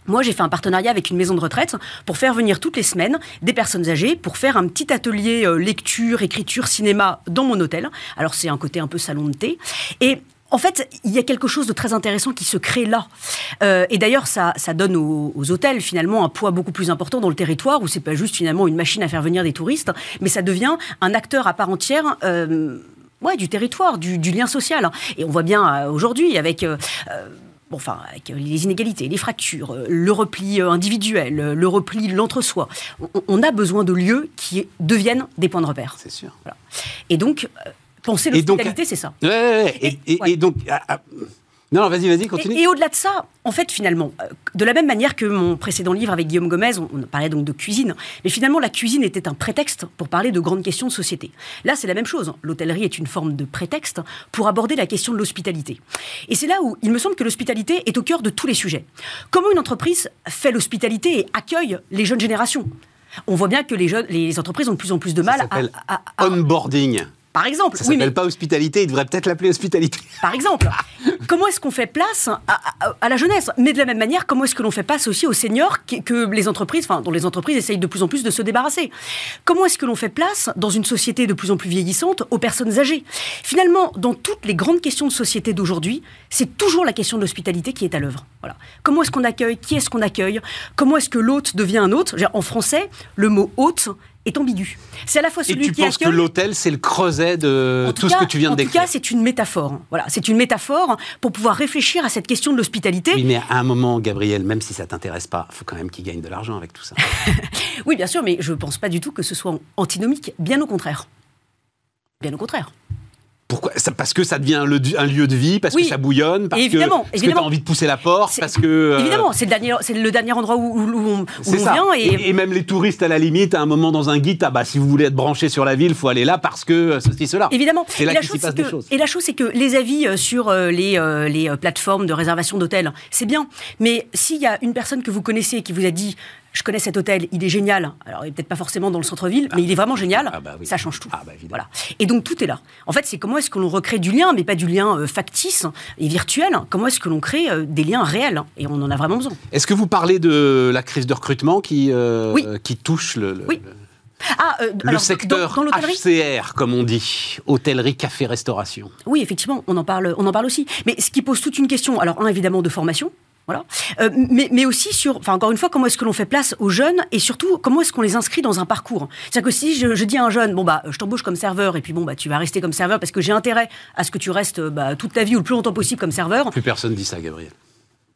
moi, j'ai fait un partenariat avec une maison de retraite pour faire venir toutes les semaines des personnes âgées pour faire un petit atelier euh, lecture, écriture, cinéma dans mon hôtel. Alors, c'est un côté un peu salon de thé. Et en fait, il y a quelque chose de très intéressant qui se crée là. Euh, et d'ailleurs, ça, donne aux, hôtels finalement un poids beaucoup plus important dans le territoire, où c'est pas juste finalement une machine à faire venir des touristes, mais ça devient un acteur à part entière. Euh, ouais, du territoire, du, lien social. Et on voit bien euh, aujourd'hui avec Bon, enfin, avec les inégalités, les fractures, le repli individuel, le repli, l'entre-soi, on, a besoin de lieux qui deviennent des points de repère. C'est sûr. Et donc, Penser l'hospitalité, c'est ça. et, donc. Ah, ah, non, non vas-y, vas-y, continue. Et, au-delà de ça, en fait, finalement, euh, de la même manière que mon précédent livre avec Guillaume Gomez, on, parlait donc de cuisine, mais finalement, la cuisine était un prétexte pour parler de grandes questions de société. Là, c'est la même chose. L'hôtellerie est une forme de prétexte pour aborder la question de l'hospitalité. Et c'est là où il me semble que l'hospitalité est au cœur de tous les sujets. Comment une entreprise fait l'hospitalité et accueille les jeunes générations? On voit bien que les, jeunes, les entreprises ont de plus en plus de mal à, à, onboarding. Par exemple. Ça s'appelle pas hospitalité, il devrait peut-être l'appeler hospitalité. Par exemple. comment est-ce qu'on fait place à, la jeunesse? Mais de la même manière, comment est-ce que l'on fait place aussi aux seniors que, les entreprises, enfin, dont les entreprises essayent de plus en plus de se débarrasser? Comment est-ce que l'on fait place, dans une société de plus en plus vieillissante, aux personnes âgées? Finalement, dans toutes les grandes questions de société d'aujourd'hui, c'est toujours la question de l'hospitalité qui est à l'œuvre. Voilà. Comment est-ce qu'on accueille? Qui est-ce qu'on accueille? Comment est-ce que l'hôte devient un hôte? En français, le mot hôte est ambigu. C'est à la fois celui Et tu penses que l'hôtel, c'est le creuset de tout, ce que tu viens de décrire En tout cas, c'est une métaphore. Voilà, c'est une métaphore pour pouvoir réfléchir à cette question de l'hospitalité. Oui, mais à un moment, Gabriel, même si ça t'intéresse pas, il faut quand même qu'il gagne de l'argent avec tout ça. oui, bien sûr, mais je ne pense pas du tout que ce soit antinomique. Bien au contraire. Bien au contraire. Pourquoi? Parce que ça devient un lieu de vie, parce que ça bouillonne, parce évidemment, que, tu as envie de pousser la porte, parce que... Euh, évidemment, c'est le, dernier, le dernier endroit où, on, vient. Et... même les touristes, à la limite, à un moment dans un guide, ah bah, si vous voulez être branché sur la ville, il faut aller là parce que euh, ceci, cela. Évidemment. C'est là qu'il s'y passe des choses. Et la chose, c'est que les avis euh, sur les, les plateformes de réservation d'hôtels, c'est bien. Mais s'il y a une personne que vous connaissez qui vous a dit je connais cet hôtel, il est génial. Alors, il n'est peut-être pas forcément dans le centre-ville, mais il est vraiment génial. Ah bah Ça change tout. Ah bah voilà. Et donc, tout est là. En fait, c'est comment est-ce que l'on recrée du lien, mais pas du lien euh, factice et virtuel. Comment est-ce que l'on crée euh, des liens réels? Et on en a vraiment besoin. Est-ce que vous parlez de la crise de recrutement qui, euh, qui touche le, oui. Ah, le secteur HCR, comme on dit, hôtellerie, café, restauration. Oui, effectivement, on en parle, on en parle aussi. Mais ce qui pose toute une question, alors un évidemment de formation, voilà. Euh, mais, mais, aussi sur, enfin encore une fois, comment est-ce que l'on fait place aux jeunes et surtout comment est-ce qu'on les inscrit dans un parcours? C'est-à-dire que si je, dis à un jeune, bon bah je t'embauche comme serveur et puis bon bah tu vas rester comme serveur parce que j'ai intérêt à ce que tu restes bah, toute ta vie ou le plus longtemps possible comme serveur. Plus personne dit ça, Gabriel.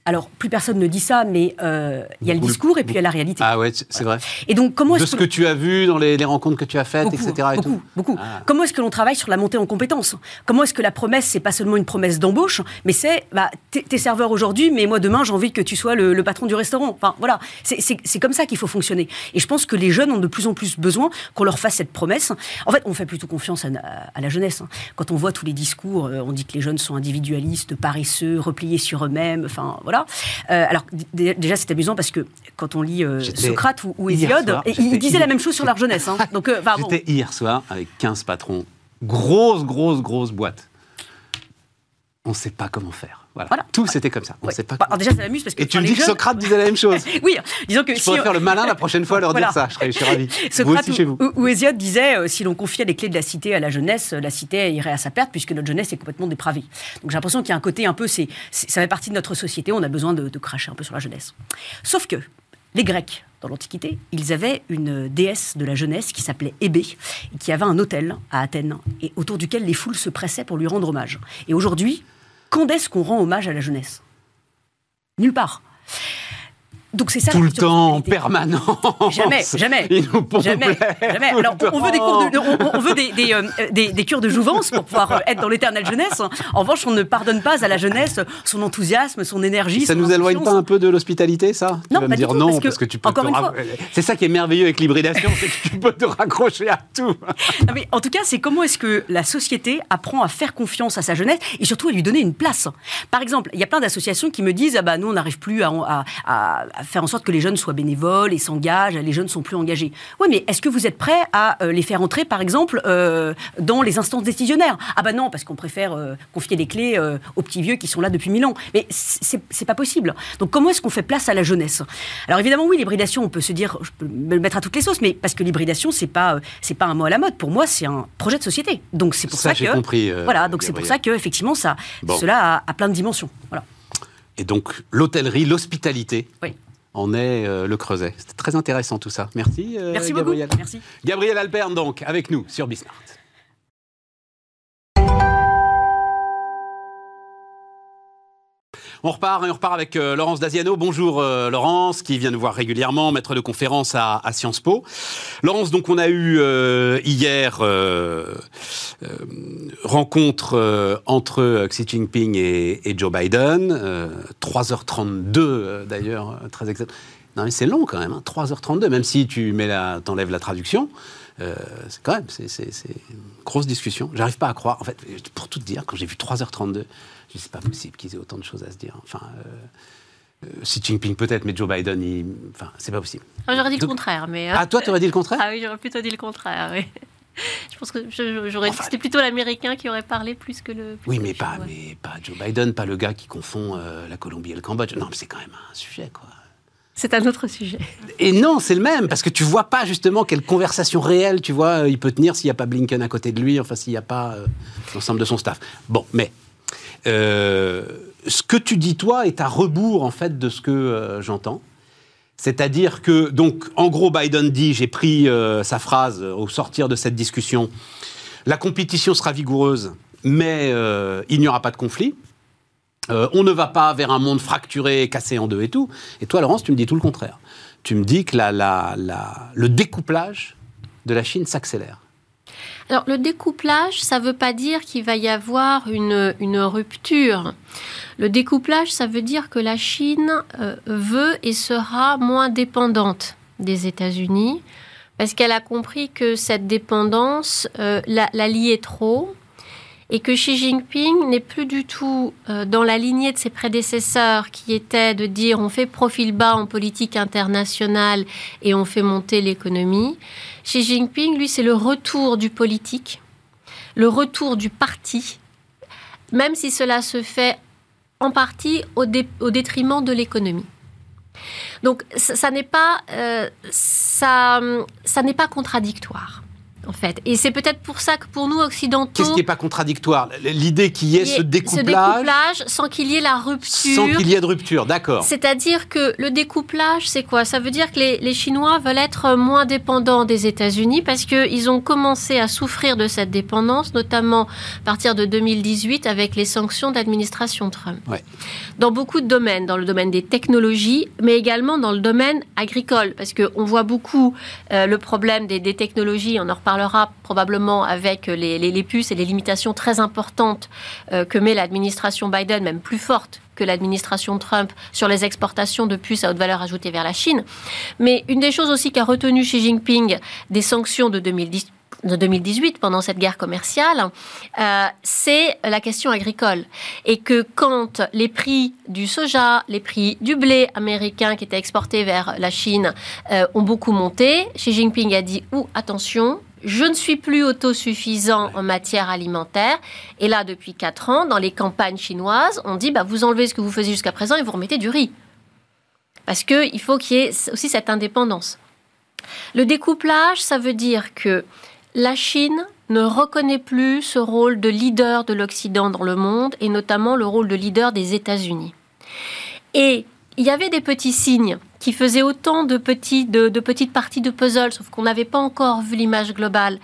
Alors, plus personne ne dit ça, mais euh, il y a le discours et puis il y a la réalité. Ah ouais, c'est vrai. Et donc, comment de ce que... tu as vu dans les, rencontres que tu as faites, etc. beaucoup, beaucoup. Ah. Comment est-ce que l'on travaille sur la montée en compétences? Comment est-ce que la promesse, c'est pas seulement une promesse d'embauche, mais c'est, bah, t'es serveur aujourd'hui, mais moi demain, j'ai envie que tu sois le, patron du restaurant. Enfin, voilà, c'est comme ça qu'il faut fonctionner. Et je pense que les jeunes ont de plus en plus besoin qu'on leur fasse cette promesse. En fait, on fait plutôt confiance à, la jeunesse. Hein. Quand on voit tous les discours, euh, on dit que les jeunes sont individualistes, paresseux, repliés sur eux-mêmes. Enfin, voilà. Euh, alors, déjà, c'est amusant parce que quand on lit euh, Socrate ou, Hésiode, ils disaient la même chose sur leur jeunesse. Hein. Donc, euh, J'étais hier soir avec 15 patrons. Grosse, grosse, grosse boîte. on ne sait pas comment faire. Voilà. Tout c'était comme ça. On sait pas. Bah, déjà, ça m'amuse parce que. Et tu me dis que Socrate disait la même chose. oui, disons que. Je pourrais faire le malin la prochaine fois, leur dire ça. Je serais, je ravi. Socrate vous aussi, chez vous. Ou, Hésiode disait euh, si l'on confiait les clés de la cité à la jeunesse, la cité irait à sa perte puisque notre jeunesse est complètement dépravée. Donc j'ai l'impression qu'il y a un côté un peu, c'est, ça fait partie de notre société. On a besoin de, de cracher un peu sur la jeunesse. Sauf que les Grecs, dans l'Antiquité, ils avaient une déesse de la jeunesse qui s'appelait Hébé, et qui avait un hôtel à Athènes, et autour duquel les foules se pressaient pour lui rendre hommage. Et aujourd'hui, quand est-ce qu'on rend hommage à la jeunesse? Nulle part. Donc c'est ça. Tout le temps, en permanence. Jamais, jamais. jamais, jamais. Alors on veut des cours de, on, veut des, des, euh, des, des, cures de jouvence pour pouvoir euh, être dans l'éternelle jeunesse. En revanche, on ne pardonne pas à la jeunesse son enthousiasme, son énergie. Ça nous éloigne pas un peu de l'hospitalité, ça? Non, tu vas me dire non parce que, tu peux. Encore une fois, c'est ça qui est merveilleux avec l'hybridation, c'est que tu peux te raccrocher à tout. Non, mais en tout cas, c'est comment est-ce que la société apprend à faire confiance à sa jeunesse et surtout à lui donner une place. Par exemple, il y a plein d'associations qui me disent ah bah nous on n'arrive plus à, à, à faire en sorte que les jeunes soient bénévoles et s'engagent, les jeunes sont plus engagés. Oui, mais est-ce que vous êtes prêt à euh, les faire entrer, par exemple, euh, dans les instances décisionnaires? Ah bah non, parce qu'on préfère euh, confier les clés aux petits vieux qui sont là depuis mille ans. Mais c'est pas possible. Donc comment est-ce qu'on fait place à la jeunesse? Alors évidemment, oui, l'hybridation, on peut se dire, je peux me le mettre à toutes les sauces, mais parce que l'hybridation, c'est pas c'est pas un mot à la mode. Pour moi, c'est un projet de société. Donc c'est pour ça, que compris, voilà, donc c'est pour ça que effectivement ça, cela a, a, plein de dimensions. Voilà. Et donc l'hôtellerie, l'hospitalité. Oui en est euh, le creuset. C'était très intéressant tout ça. Merci, euh, Merci Gabriel. Beaucoup. Merci. Gabriel Alperne, donc, avec nous sur Bismart. On repart on repart avec euh, Laurence Daziano. Bonjour euh, Laurence, qui vient nous voir régulièrement, maître de conférence à, Sciences Po. Laurence, donc on a eu euh, hier rencontre entre Xi Jinping et, Joe Biden, 3h32 d'ailleurs, très exact. Non mais c'est long quand même, 3h32, hein. même si tu mets t'enlèves la traduction. C'est quand même, c'est, une grosse discussion. J'arrive pas à croire. En fait, pour tout te dire, quand j'ai vu 3h32, c'est pas possible qu'ils aient autant de choses à se dire. Enfin, euh, euh, Xi Jinping peut-être, mais Joe Biden, il... enfin, c'est pas possible. Ah, j'aurais dit le contraire, mais. Euh, ah, toi, tu aurais dit le contraire? Ah oui, j'aurais plutôt dit le contraire, oui. Je pense que j'aurais dit que c'était plutôt l'Américain qui aurait parlé plus que le. oui, mais, pas, mais pas Joe Biden, pas le gars qui confond la Colombie et le Cambodge. Non, mais c'est quand même un sujet, quoi. C'est un autre sujet. Et non, c'est le même, parce que tu vois pas justement quelle conversation réelle, tu vois, il peut tenir s'il n'y a pas Blinken à côté de lui, enfin s'il n'y a pas l'ensemble de son staff. Bon, mais euh, ce que tu dis, toi, est à rebours, en fait, de ce que euh, j'entends. C'est-à-dire que, donc, en gros, Biden dit, j'ai pris euh, sa phrase au sortir de cette discussion, la compétition sera vigoureuse, mais il n'y aura pas de conflit. On ne va pas vers un monde fracturé, cassé en deux et tout. Et toi, Laurence, tu me dis tout le contraire. Tu me dis que le découplage de la Chine s'accélère. Alors, le découplage, ça ne veut pas dire qu'il va y avoir une, une, rupture. Le découplage, ça veut dire que la Chine euh, veut et sera moins dépendante des États-Unis parce qu'elle a compris que cette dépendance euh, la, la, liait trop et que Xi Jinping n'est plus du tout euh, dans la lignée de ses prédécesseurs qui était de dire on fait profil bas en politique internationale et on fait monter l'économie. Xi Jinping, lui, c'est le retour du politique, le retour du parti, même si cela se fait en partie au, détriment de l'économie. Donc ça, n'est pas, euh, ça, ça n'est pas contradictoire en fait. Et c'est peut-être pour ça que pour nous occidentaux, qu'est-ce qui n'est pas contradictoire? L'idée qu'il y ait ce découplage, ce découplage sans qu'il y ait la rupture, sans qu'il y ait de rupture, d'accord. C'est-à-dire que le découplage, c'est quoi? Ça veut dire que les, les, Chinois veulent être moins dépendants des États-Unis parce qu'ils ont commencé à souffrir de cette dépendance, notamment à partir de 2018 avec les sanctions d'administration Trump. Ouais. Dans beaucoup de domaines, dans le domaine des technologies, mais également dans le domaine agricole, parce qu'on voit beaucoup euh, le problème des, des technologies. On en parlera probablement avec les, puces et les limitations très importantes euh, que met l'administration Biden, même plus fortes que l'administration Trump sur les exportations de puces à haute valeur ajoutée vers la Chine. Mais une des choses aussi qu'a retenu Xi Jinping des sanctions de 2010 de 2018, pendant cette guerre commerciale, euh, c'est la question agricole. Et que quand les prix du soja, les prix du blé américain qui était exporté vers la Chine euh, ont beaucoup monté, Xi Jinping a dit ou attention, je ne suis plus autosuffisant en matière alimentaire. Et là, depuis 4 ans, dans les campagnes chinoises, on dit bah, vous enlevez ce que vous faisiez jusqu'à présent et vous remettez du riz. Parce qu'il faut qu'il y ait aussi cette indépendance. Le découplage, ça veut dire que la Chine ne reconnaît plus ce rôle de leader de l'Occident dans le monde et notamment le rôle de leader des États-Unis. Et il y avait des petits signes qui faisaient autant de, petites parties de puzzle, sauf qu'on n'avait pas encore vu l'image globale.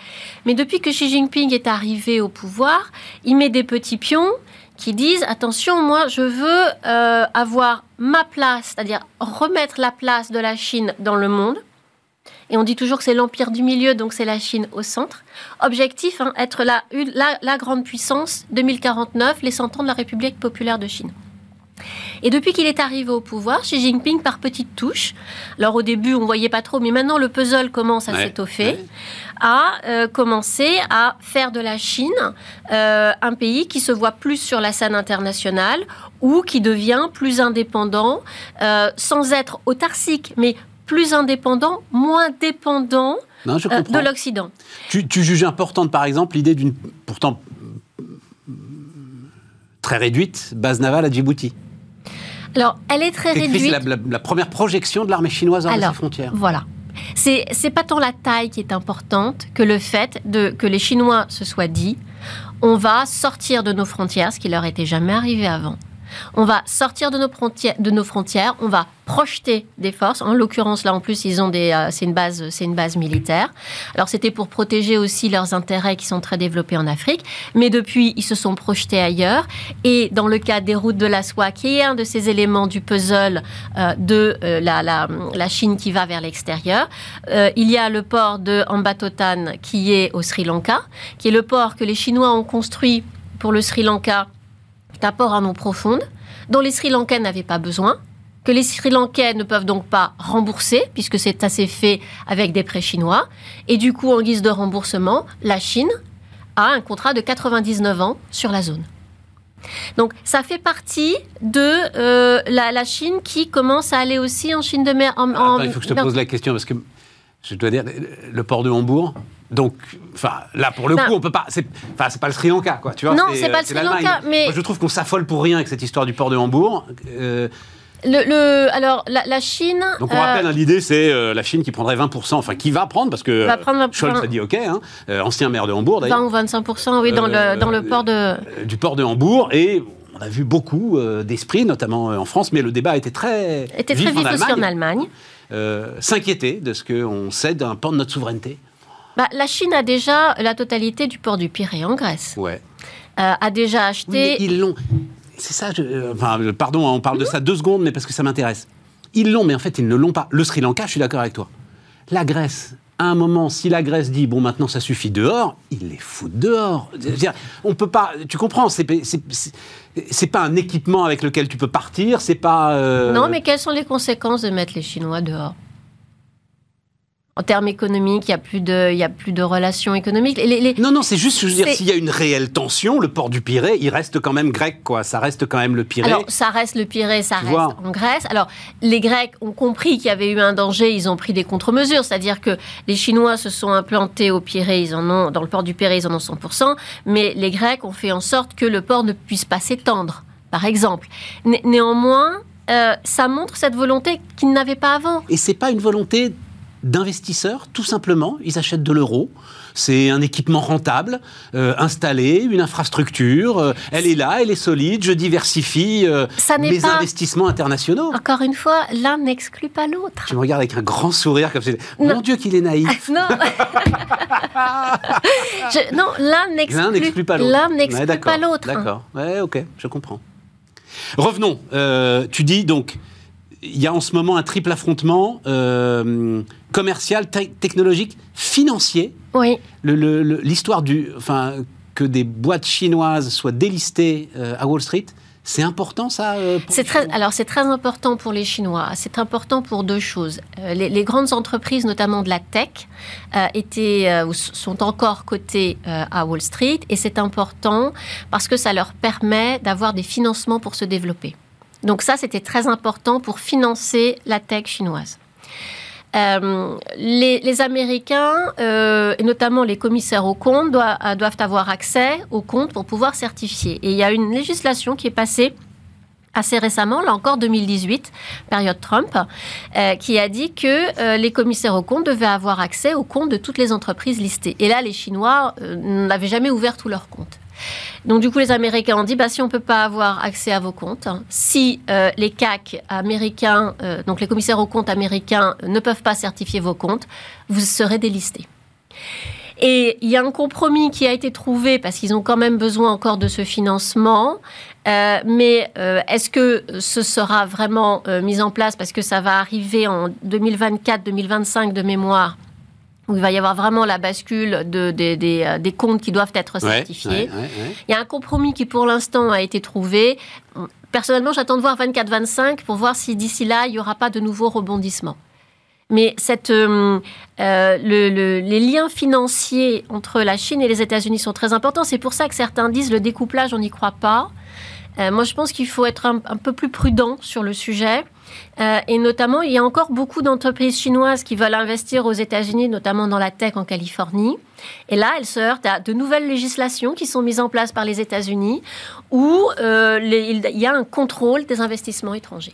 Mais depuis que Xi Jinping est arrivé au pouvoir, il met des petits pions qui disent attention, moi je veux euh, avoir ma place, c'est-à-dire remettre la place de la Chine dans le monde. Et on dit toujours que c'est l'empire du milieu, donc c'est la Chine au centre. Objectif, hein, être la, la, la grande puissance 2049, les 100 ans de la République populaire de Chine. Et depuis qu'il est arrivé au pouvoir, Xi Jinping, par petites touches, alors au début on voyait pas trop, mais maintenant le puzzle commence à s'étoffer, a euh, commencé à faire de la Chine euh, un pays qui se voit plus sur la scène internationale ou qui devient plus indépendant, euh, sans être autarcique, mais plus indépendant, moins dépendant de l'Occident. Tu, tu, juges importante, par exemple, l'idée d'une pourtant très réduite base navale à Djibouti alors, elle est très réduite. C'est la, première projection de l'armée chinoise dans ses frontières. Voilà. C'est, c'est pas tant la taille qui est importante que le fait de, que les Chinois se soient dit on va sortir de nos frontières, ce qui leur était jamais arrivé avant. On va sortir de nos, frontières, on va projeter des forces. En l'occurrence, là, en plus, ils ont des, euh, c'est une base, c'est une base militaire. Alors, c'était pour protéger aussi leurs intérêts qui sont très développés en Afrique. Mais depuis, ils se sont projetés ailleurs. Et dans le cas des routes de la soie, qui est un de ces éléments du puzzle euh, de euh, la, la, Chine qui va vers l'extérieur, il y a le port de Ambatotan qui est au Sri Lanka, qui est le port que les Chinois ont construit pour le Sri Lanka d'apport en eau profonde, dont les Sri Lankais n'avaient pas besoin, que les Sri Lankais ne peuvent donc pas rembourser, puisque c'est assez fait avec des prêts chinois. Et du coup, en guise de remboursement, la Chine a un contrat de 99 ans sur la zone. Donc ça fait partie de euh, la, Chine qui commence à aller aussi en Chine de mer. En, il faut que je te pose la question, parce que je dois dire, le port de Hambourg, donc, enfin, là pour le coup, on peut pas. C'est, enfin, c'est pas le Sri Lanka, quoi. Tu vois Non, c'est pas le Sri Lanka, mais je trouve qu'on s'affole pour rien avec cette histoire du port de Hambourg. Euh, le, alors, la, Chine. Donc, on rappelle, euh, hein, l'idée, c'est euh, la Chine qui prendrait 20%, enfin, qui va prendre, parce que Scholz a dit OK, hein, ancien maire de Hambourg d'ailleurs. 20 ou 25%, oui, dans, le, dans le port de. Du port de Hambourg, et on a vu beaucoup d'esprit, notamment en France, mais le débat a été très. Était très vif, aussi en Allemagne. S'inquiéter de ce qu'on cède un pan de notre souveraineté. Bah, la Chine a déjà la totalité du port du Pirée en Grèce. Ouais. Euh, a déjà acheté. ils l'ont. C'est ça. Euh, enfin, pardon, on parle de ça deux secondes, mais parce que ça m'intéresse. Ils l'ont, mais en fait, ils ne l'ont pas. Le Sri Lanka, je suis d'accord avec toi. La Grèce, à un moment, si la Grèce dit bon maintenant ça suffit dehors, ils les foutent dehors. On peut pas. Tu comprends C'est c'est pas un équipement avec lequel tu peux partir. C'est pas. Euh, non, mais quelles sont les conséquences de mettre les Chinois dehors? En termes économiques, il n'y a, plus de, il y a plus de relations économiques. Non, non, c'est juste, je veux dire, s'il y a une réelle tension, le port du Pirée, il reste quand même grec, quoi. Ça reste quand même le Pirée. Alors, ça reste le Pirée, ça reste en Grèce. Alors, les Grecs ont compris qu'il y avait eu un danger, ils ont pris des contre-mesures. C'est-à-dire que les Chinois se sont implantés au Pirée, ils en ont, dans le port du Pirée, ils en ont 100%, mais les Grecs ont fait en sorte que le port ne puisse pas s'étendre, par exemple. néanmoins, euh, ça montre cette volonté qu'ils n'avaient pas avant. Et c'est pas une volonté d'investisseurs, tout simplement. Ils achètent de l'euro. C'est un équipement rentable, euh, installé, une infrastructure. Euh, elle est là, elle est solide. Je diversifie euh, mes investissements internationaux. Encore une fois, l'un n'exclut pas l'autre. Tu me regardes avec un grand sourire comme c'est. Mon Dieu, qu'il est naïf. non. non, l'un n'exclut pas l'autre. L'un n'exclut pas l'autre. D'accord. Ouais, ok, je comprends. Revenons. tu dis donc il y a en ce moment un triple affrontement euh, commercial, technologique, financier. Oui. L'histoire du, enfin, que des boîtes chinoises soient délistées euh, à Wall Street. C'est important ça euh, C'est très, alors c'est très important pour les Chinois. C'est important pour deux choses. les, grandes entreprises, notamment de la tech, étaient sont encore cotées à Wall Street et c'est important parce que ça leur permet d'avoir des financements pour se développer. Donc ça, c'était très important pour financer la tech chinoise. euh, les, Américains, et notamment les commissaires aux comptes, doivent avoir accès aux comptes pour pouvoir certifier. Et il y a une législation qui est passée assez récemment, là encore 2018, période Trump, euh, qui a dit que euh, les commissaires aux comptes devaient avoir accès aux comptes de toutes les entreprises listées. Et là, les Chinois euh, n'avaient jamais ouvert tous leurs comptes. Donc du coup, les Américains ont dit, bah, si on ne peut pas avoir accès à vos comptes, si les CAC américains, donc les commissaires aux comptes américains, ne peuvent pas certifier vos comptes, vous serez délistés. Et il y a un compromis qui a été trouvé parce qu'ils ont quand même besoin encore de ce financement. Euh, mais euh, est-ce que ce sera vraiment euh, mis en place parce que ça va arriver en 2024-2025 de mémoire? Où il va y avoir vraiment la bascule de, des comptes qui doivent être certifiés. il y a un compromis qui pour l'instant a été trouvé. Personnellement, j'attends de voir 24-25 pour voir si d'ici là, il n'y aura pas de nouveaux rebondissements. Mais cette, euh, euh, les liens financiers entre la Chine et les États-Unis sont très importants. C'est pour ça que certains disent le découplage, on n'y croit pas. Euh, moi, je pense qu'il faut être un, peu plus prudent sur le sujet. Et notamment, il y a encore beaucoup d'entreprises chinoises qui veulent investir aux États-Unis, notamment dans la tech en Californie. Et là, elles se heurtent à de nouvelles législations qui sont mises en place par les États-Unis, où il y a un contrôle des investissements étrangers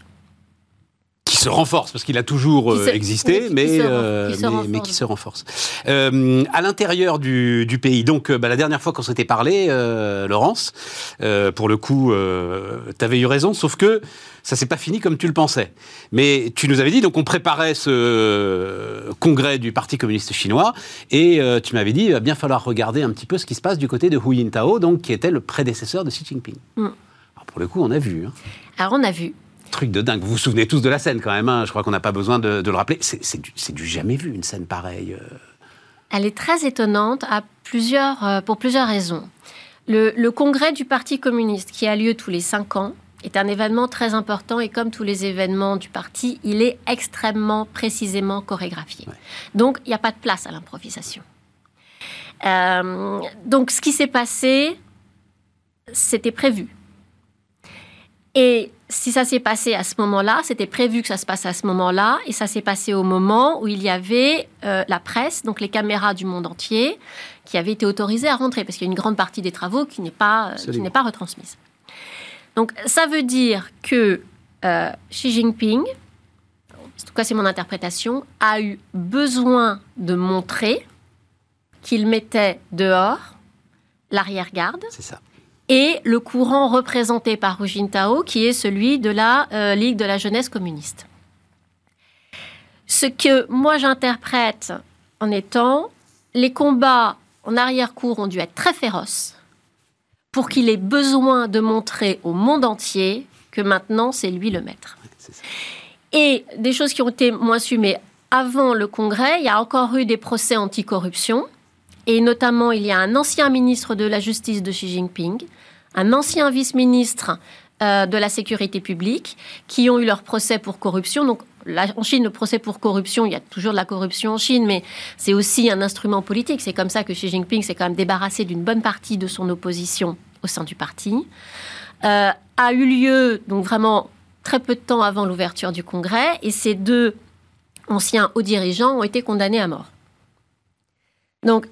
se renforce parce qu'il a toujours euh, existé, mais, euh, mais, qui se renforce. Euh, à l'intérieur du, du, pays, donc bah, la dernière fois qu'on s'était parlé, Laurence, pour le coup, tu avais eu raison, sauf que ça s'est pas fini comme tu le pensais. Mais tu nous avais dit, donc on préparait ce congrès du Parti communiste chinois, et tu m'avais dit, il va bien falloir regarder un petit peu ce qui se passe du côté de Hu Jintao, donc qui était le prédécesseur de Xi Jinping. Mm. Alors pour le coup, on a vu. Hein. Alors on a vu truc de dingue. Vous vous souvenez tous de la scène quand même, hein. je crois qu'on n'a pas besoin de, le rappeler. C'est du, jamais vu, une scène pareille. Euh. Elle est très étonnante à plusieurs, euh, pour plusieurs raisons. Le, congrès du Parti communiste, qui a lieu tous les cinq ans, est un événement très important et comme tous les événements du parti, il est extrêmement précisément chorégraphié. Donc, il n'y a pas de place à l'improvisation. Euh, donc, ce qui s'est passé, c'était prévu. Et si ça s'est passé à ce moment-là, c'était prévu que ça se passe à ce moment-là, et ça s'est passé au moment où il y avait euh, la presse, donc les caméras du monde entier, qui avaient été autorisées à rentrer, parce qu'il y a une grande partie des travaux qui n'est pas, euh, qui n'est pas retransmise. Donc ça veut dire que euh, Xi Jinping, en tout cas c'est mon interprétation, a eu besoin de montrer qu'il mettait dehors l'arrière-garde. C'est ça et le courant représenté par Hu Jintao, qui est celui de la euh, Ligue de la jeunesse communiste. Ce que moi j'interprète en étant les combats en arrière-cour ont dû être très féroces pour qu'il ait besoin de montrer au monde entier que maintenant c'est lui le maître. Et des choses qui ont été moins su, mais avant le Congrès, il y a encore eu des procès anticorruption. Et notamment, il y a un ancien ministre de la Justice de Xi Jinping un ancien vice-ministre euh, de la sécurité publique qui ont eu leur procès pour corruption. Donc, en Chine, le procès pour corruption, il y a toujours de la corruption en Chine, mais c'est aussi un instrument politique. C'est comme ça que Xi Jinping s'est quand même débarrassé d'une bonne partie de son opposition au sein du parti. Euh, a eu lieu, donc vraiment très peu de temps avant l'ouverture du Congrès, et ces deux anciens hauts dirigeants ont été condamnés à mort. Donc,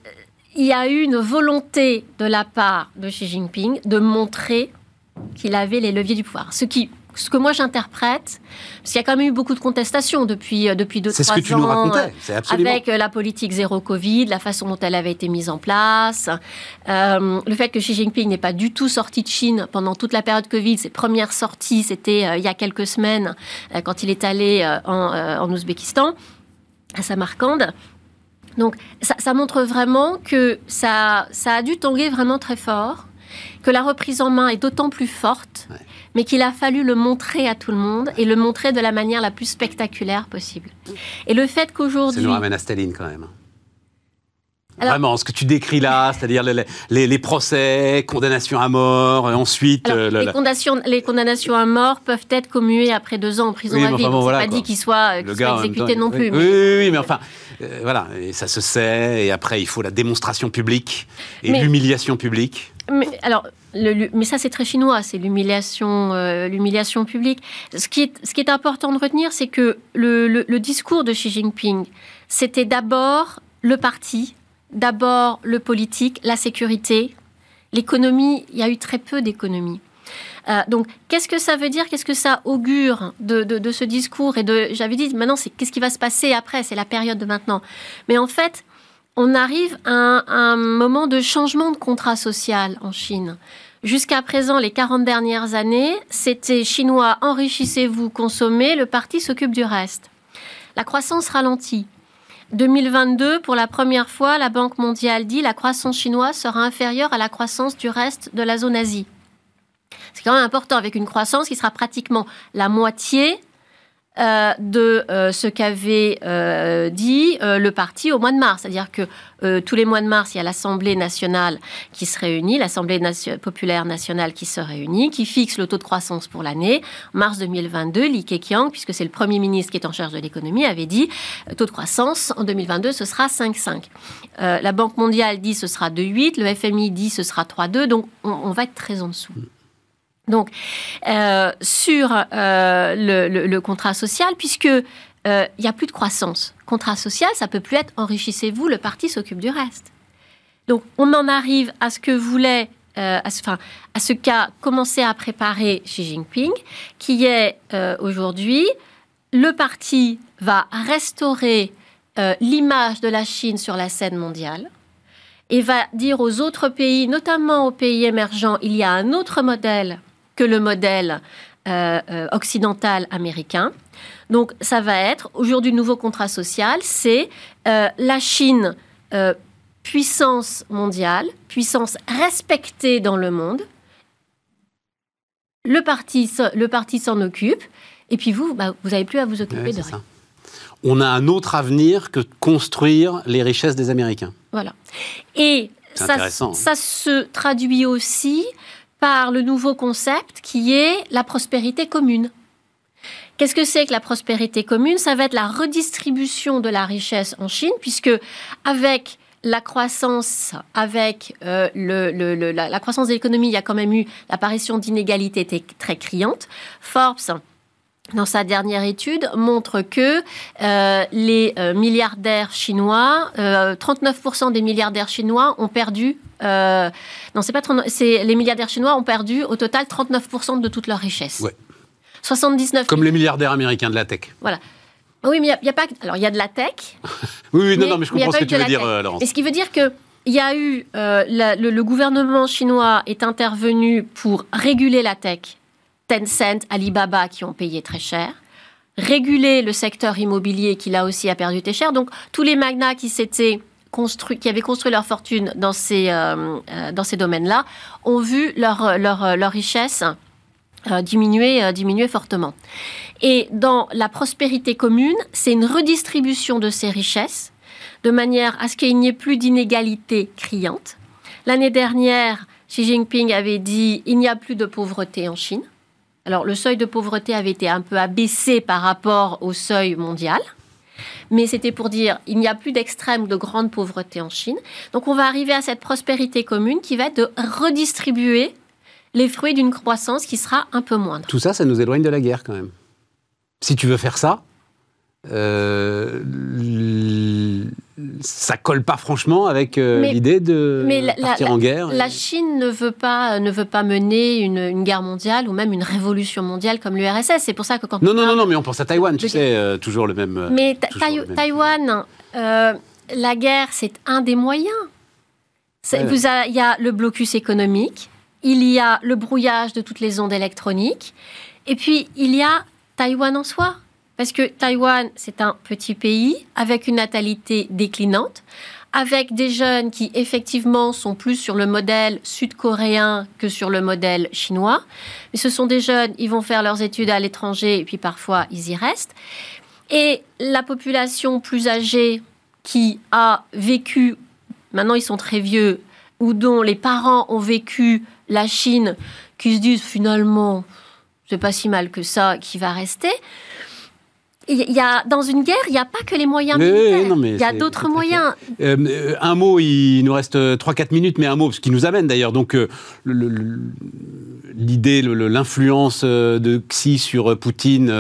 il y a eu une volonté de la part de Xi Jinping de montrer qu'il avait les leviers du pouvoir. Ce qui ce que moi j'interprète, parce qu'il y a quand même eu beaucoup de contestations depuis euh, depuis deux trois ans, euh, avec euh, la politique zéro Covid, la façon dont elle avait été mise en place, le fait que Xi Jinping n'est pas du tout sorti de Chine pendant toute la période Covid. Ses premières sorties, c'était il y a quelques semaines quand il est allé en, en Ouzbékistan à Samarcande. Donc ça, montre vraiment que ça, ça a dû tanguer vraiment très fort, que la reprise en main est d'autant plus forte, mais qu'il a fallu le montrer à tout le monde et le montrer de la manière la plus spectaculaire possible. Et le fait qu'aujourd'hui... Ça nous ramène à Staline quand même. Vraiment, ce que tu décris là, c'est-à-dire les, procès, condamnations à mort, et ensuite... Euh, les, condamnations, les, condamnations, à mort peuvent être commuées après deux ans en prison à vie. Enfin, pas dit qu'il soit, exécuté non plus. Oui, oui, oui, mais enfin, euh, voilà, et ça se sait, et après il faut la démonstration publique et l'humiliation publique. Mais, alors, mais ça c'est très chinois, c'est l'humiliation, euh, l'humiliation publique. Ce qui, est, important de retenir, c'est que le, discours de Xi Jinping, c'était d'abord le parti, d'abord le politique, la sécurité, l'économie. Il y a eu très peu d'économie. Euh, donc, qu'est-ce que ça veut dire? Qu'est-ce que ça augure de, de, ce discours Et de, j'avais dit, maintenant, c'est qu'est-ce qui va se passer après? C'est la période de maintenant. Mais en fait, on arrive à un, moment de changement de contrat social en Chine. Jusqu'à présent, les 40 dernières années, c'était chinois, enrichissez-vous, consommez, le parti s'occupe du reste. La croissance ralentit. 2022, pour la première fois, la Banque mondiale dit la croissance chinoise sera inférieure à la croissance du reste de la zone Asie. C'est quand même important avec une croissance qui sera pratiquement la moitié euh, de euh, ce qu'avait euh, dit le parti au mois de mars. C'est-à-dire que tous les mois de mars, il y a l'Assemblée nationale qui se réunit, l'Assemblée populaire nationale qui se réunit, qui fixe le taux de croissance pour l'année. Mars 2022, Li Keqiang, puisque c'est le Premier ministre qui est en charge de l'économie, avait dit taux de croissance en 2022, ce sera 5,5. la Banque mondiale dit ce sera 2,8, le FMI dit ce sera 3,2, donc on, on va être très en dessous. Donc, euh, sur euh, le, contrat social, puisque euh, il n'y a plus de croissance. Contrat social, ça peut plus être enrichissez-vous, le parti s'occupe du reste. Donc, on en arrive à ce que voulait, enfin, à ce qu'a commencé à préparer Xi Jinping, qui est aujourd'hui le parti va restaurer l'image de la Chine sur la scène mondiale et va dire aux autres pays, notamment aux pays émergents, il y a un autre modèle que le modèle euh, euh, occidental américain. Donc ça va être, aujourd'hui, le nouveau contrat social, c'est euh, la Chine puissance mondiale, puissance respectée dans le monde. Le parti, le parti s'en occupe, et puis vous, bah, vous n'avez plus à vous occuper de rien. On a un autre avenir que de construire les richesses des Américains. Voilà. Et ça, hein. ça, se traduit aussi par le nouveau concept qui est la prospérité commune. Qu'est-ce que c'est que la prospérité commune? Ça va être la redistribution de la richesse en Chine, puisque avec la croissance, avec euh, la, croissance de l'économie, il y a quand même eu l'apparition d'inégalités très criantes. Forbes dans sa dernière étude, montre que euh, les euh, milliardaires chinois, 39% des milliardaires chinois ont perdu euh, non, c'est pas c'est les milliardaires chinois ont perdu au total 39% de toute leur richesse. Ouais. 79. Comme les milliardaires américains de la tech. Voilà. Oui, mais il n'y a, pas. Alors, il y a de la tech. oui, oui, non, non, mais je comprends ce que tu veux dire, euh, Laurence. Et ce qui veut dire que il y a eu euh, le, gouvernement chinois est intervenu pour réguler la tech. Tencent, Alibaba qui ont payé très cher. Réguler le secteur immobilier qui là aussi a perdu très cher. Donc tous les magnats qui s'étaient qui avaient construit leur fortune dans ces, euh, euh, ces domaines-là, ont vu leur, leur, leur richesse euh, diminuer, diminuer fortement. Et dans la prospérité commune, c'est une redistribution de ces richesses de manière à ce qu'il n'y ait plus d'inégalités criantes. L'année dernière, Xi Jinping avait dit il n'y a plus de pauvreté en Chine. Alors le seuil de pauvreté avait été un peu abaissé par rapport au seuil mondial mais c'était pour dire il n'y a plus d'extrême de grande pauvreté en Chine. Donc on va arriver à cette prospérité commune qui va être de redistribuer les fruits d'une croissance qui sera un peu moindre. Tout ça, ça nous éloigne de la guerre quand même. Si tu veux faire ça, euh, ça colle pas franchement avec euh, l'idée de partir en guerre. La Chine ne veut pas ne veut pas mener une, guerre mondiale ou même une révolution mondiale comme l'URSS. C'est pour ça que quand non non non non mais on pense à Taïwan, tu sais, euh, toujours le même. Mais Taïwan, la guerre c'est un des moyens. il y a le blocus économique, il y a le brouillage de toutes les ondes électroniques, et puis il y a Taïwan en soi. Parce que Taïwan, c'est un petit pays avec une natalité déclinante, avec des jeunes qui effectivement sont plus sur le modèle sud-coréen que sur le modèle chinois. Mais ce sont des jeunes, ils vont faire leurs études à l'étranger et puis parfois ils y restent. Et la population plus âgée qui a vécu, maintenant ils sont très vieux, ou dont les parents ont vécu la Chine, qui se disent finalement, c'est pas si mal que ça, qui va rester il y a, dans une guerre, il n'y a pas que les moyens militaires. il y a d'autres moyens. Euh, un mot, il nous reste 3-4 minutes, mais un mot, ce qui nous amène d'ailleurs. Donc, euh, l'idée, l'influence euh, de Xi sur Poutine,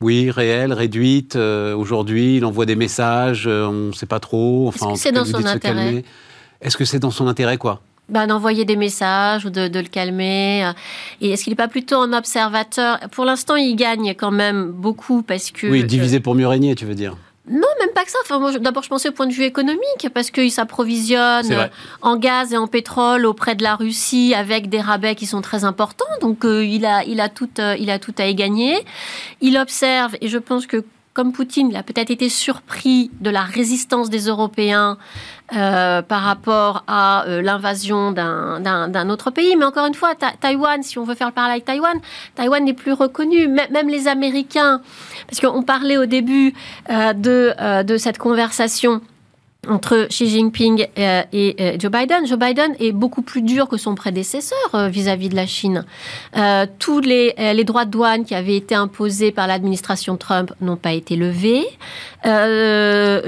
oui, réelle, réduite. Aujourd'hui, il envoie des messages, on ne sait pas trop. Enfin, Est-ce que c'est dans son intérêt? Est-ce que c'est dans son intérêt, quoi? Ben, d'envoyer des messages ou de, le calmer. Et est-ce qu'il n'est pas plutôt un observateur? Pour l'instant, il gagne quand même beaucoup parce que... Oui, divisé pour mieux régner, tu veux dire non, même pas que ça. Enfin, d'abord, je pensais au point de vue économique, parce qu'il s'approvisionne en gaz et en pétrole auprès de la Russie avec des rabais qui sont très importants. Donc, euh, il, a, il, a tout, euh, il a tout à y gagner. Il observe, et je pense que comme Poutine, il a peut-être été surpris de la résistance des Européens euh, par rapport à euh, l'invasion d'un autre pays. Mais encore une fois, Taïwan, si on veut faire le parallèle avec Taïwan, Taïwan n'est plus reconnu. même les Américains, parce qu'on parlait au début euh, de, de cette conversation entre Xi Jinping euh, et euh, Joe Biden. Joe Biden est beaucoup plus dur que son prédécesseur euh, vis-à-vis de la Chine. tous les, les, droits de douane qui avaient été imposés par l'administration Trump n'ont pas été levés. le,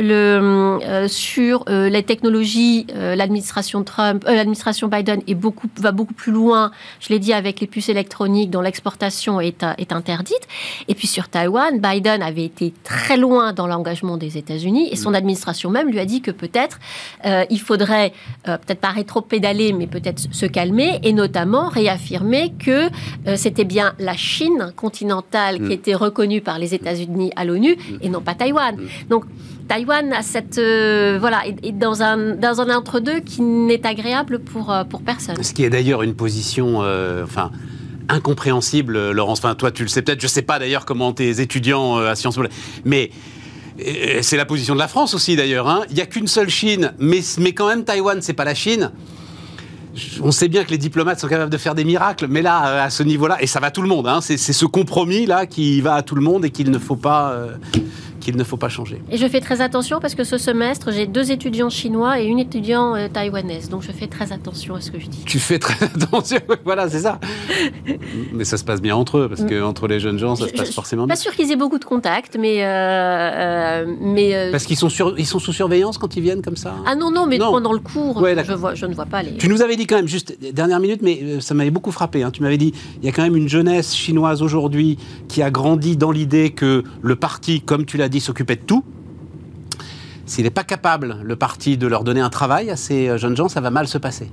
sur les technologies, l'administration Trump, l'administration Biden est beaucoup, va beaucoup plus loin. Je l'ai dit avec les puces électroniques dont l'exportation est, est interdite. Et puis sur Taïwan, Biden avait été très loin dans l'engagement des États-Unis et son administration même lui a dit que peut-être euh, il faudrait, euh, peut-être pas rétro-pédaler, mais peut-être se calmer et notamment réaffirmer que euh, c'était bien la Chine continentale qui mm. était reconnue par les États-Unis à l'ONU et non pas Taïwan. Mm. Donc Taïwan a cette voilà est, dans un dans un entre-deux qui n'est agréable pour pour personne. Ce qui est d'ailleurs une position enfin incompréhensible, Laurence. Enfin, toi, tu le sais peut-être. Je sais pas d'ailleurs comment tes étudiants à Sciences Po, mais c'est la position de la France aussi d'ailleurs. Hein. Il n'y a qu'une seule Chine, mais, quand même Taïwan, c'est pas la Chine. On sait bien que les diplomates sont capables de faire des miracles, mais là, à ce niveau-là, et ça va tout le monde, hein, c'est ce compromis-là qui va à tout le monde et qu'il ne faut pas... Euh, qu'il ne faut pas changer. Et je fais très attention parce que ce semestre, j'ai deux étudiants chinois et une étudiante euh, taïwanaise. Donc je fais très attention à ce que je dis. Tu fais très attention, voilà, c'est ça. mais ça se passe bien entre eux, parce que entre les jeunes gens, ça se passe forcément bien. Pas sûr qu'ils aient beaucoup de contacts, mais. Euh, euh, mais Parce qu'ils sont, ils sont sous surveillance quand ils viennent comme ça? Ah non, non, mais pendant le cours, je, vois, je ne vois pas les. Tu nous avais dit quand même, juste dernière minute, mais ça m'avait beaucoup frappé. Hein. Tu m'avais dit, il y a quand même une jeunesse chinoise aujourd'hui qui a grandi dans l'idée que le parti, comme tu l'as dit, s'occuper de tout. S'il n'est pas capable, le parti, de leur donner un travail à ces jeunes gens, ça va mal se passer.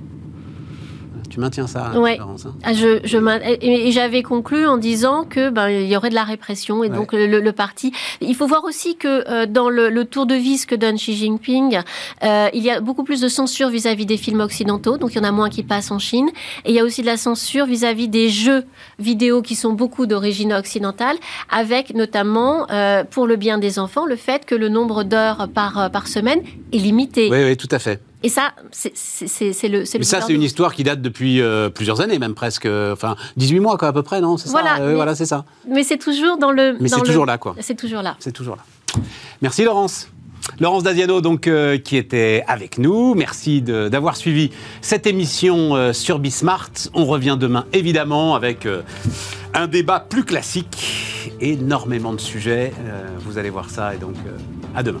Tu maintiens ça, ouais. Hein ah, je, je et j'avais conclu en disant que ben, il y aurait de la répression et donc le, parti. Il faut voir aussi que euh, dans le, tour de vis que donne Xi Jinping, euh, il y a beaucoup plus de censure vis-à-vis des films occidentaux, donc il y en a moins qui passent en Chine. Et il y a aussi de la censure vis-à-vis des jeux vidéo qui sont beaucoup d'origine occidentale, avec notamment, euh, pour le bien des enfants, le fait que le nombre d'heures par, par semaine est limité. Oui, oui, tout à fait. Et ça, c'est le. Mais ça, c'est une histoire qui date depuis euh, plusieurs années, même presque. Enfin, 18 mois, quoi, à peu près, non? C'est voilà, ça Voilà, c'est ça. Mais c'est toujours dans le. Mais c'est toujours là, quoi. C'est toujours là. C'est toujours là. Merci, Laurence. Laurence Daziano, donc, euh, qui était avec nous. Merci d'avoir suivi cette émission euh, sur Bismart. On revient demain, évidemment, avec un débat plus classique. Énormément de sujets. vous allez voir ça. Et donc, à demain.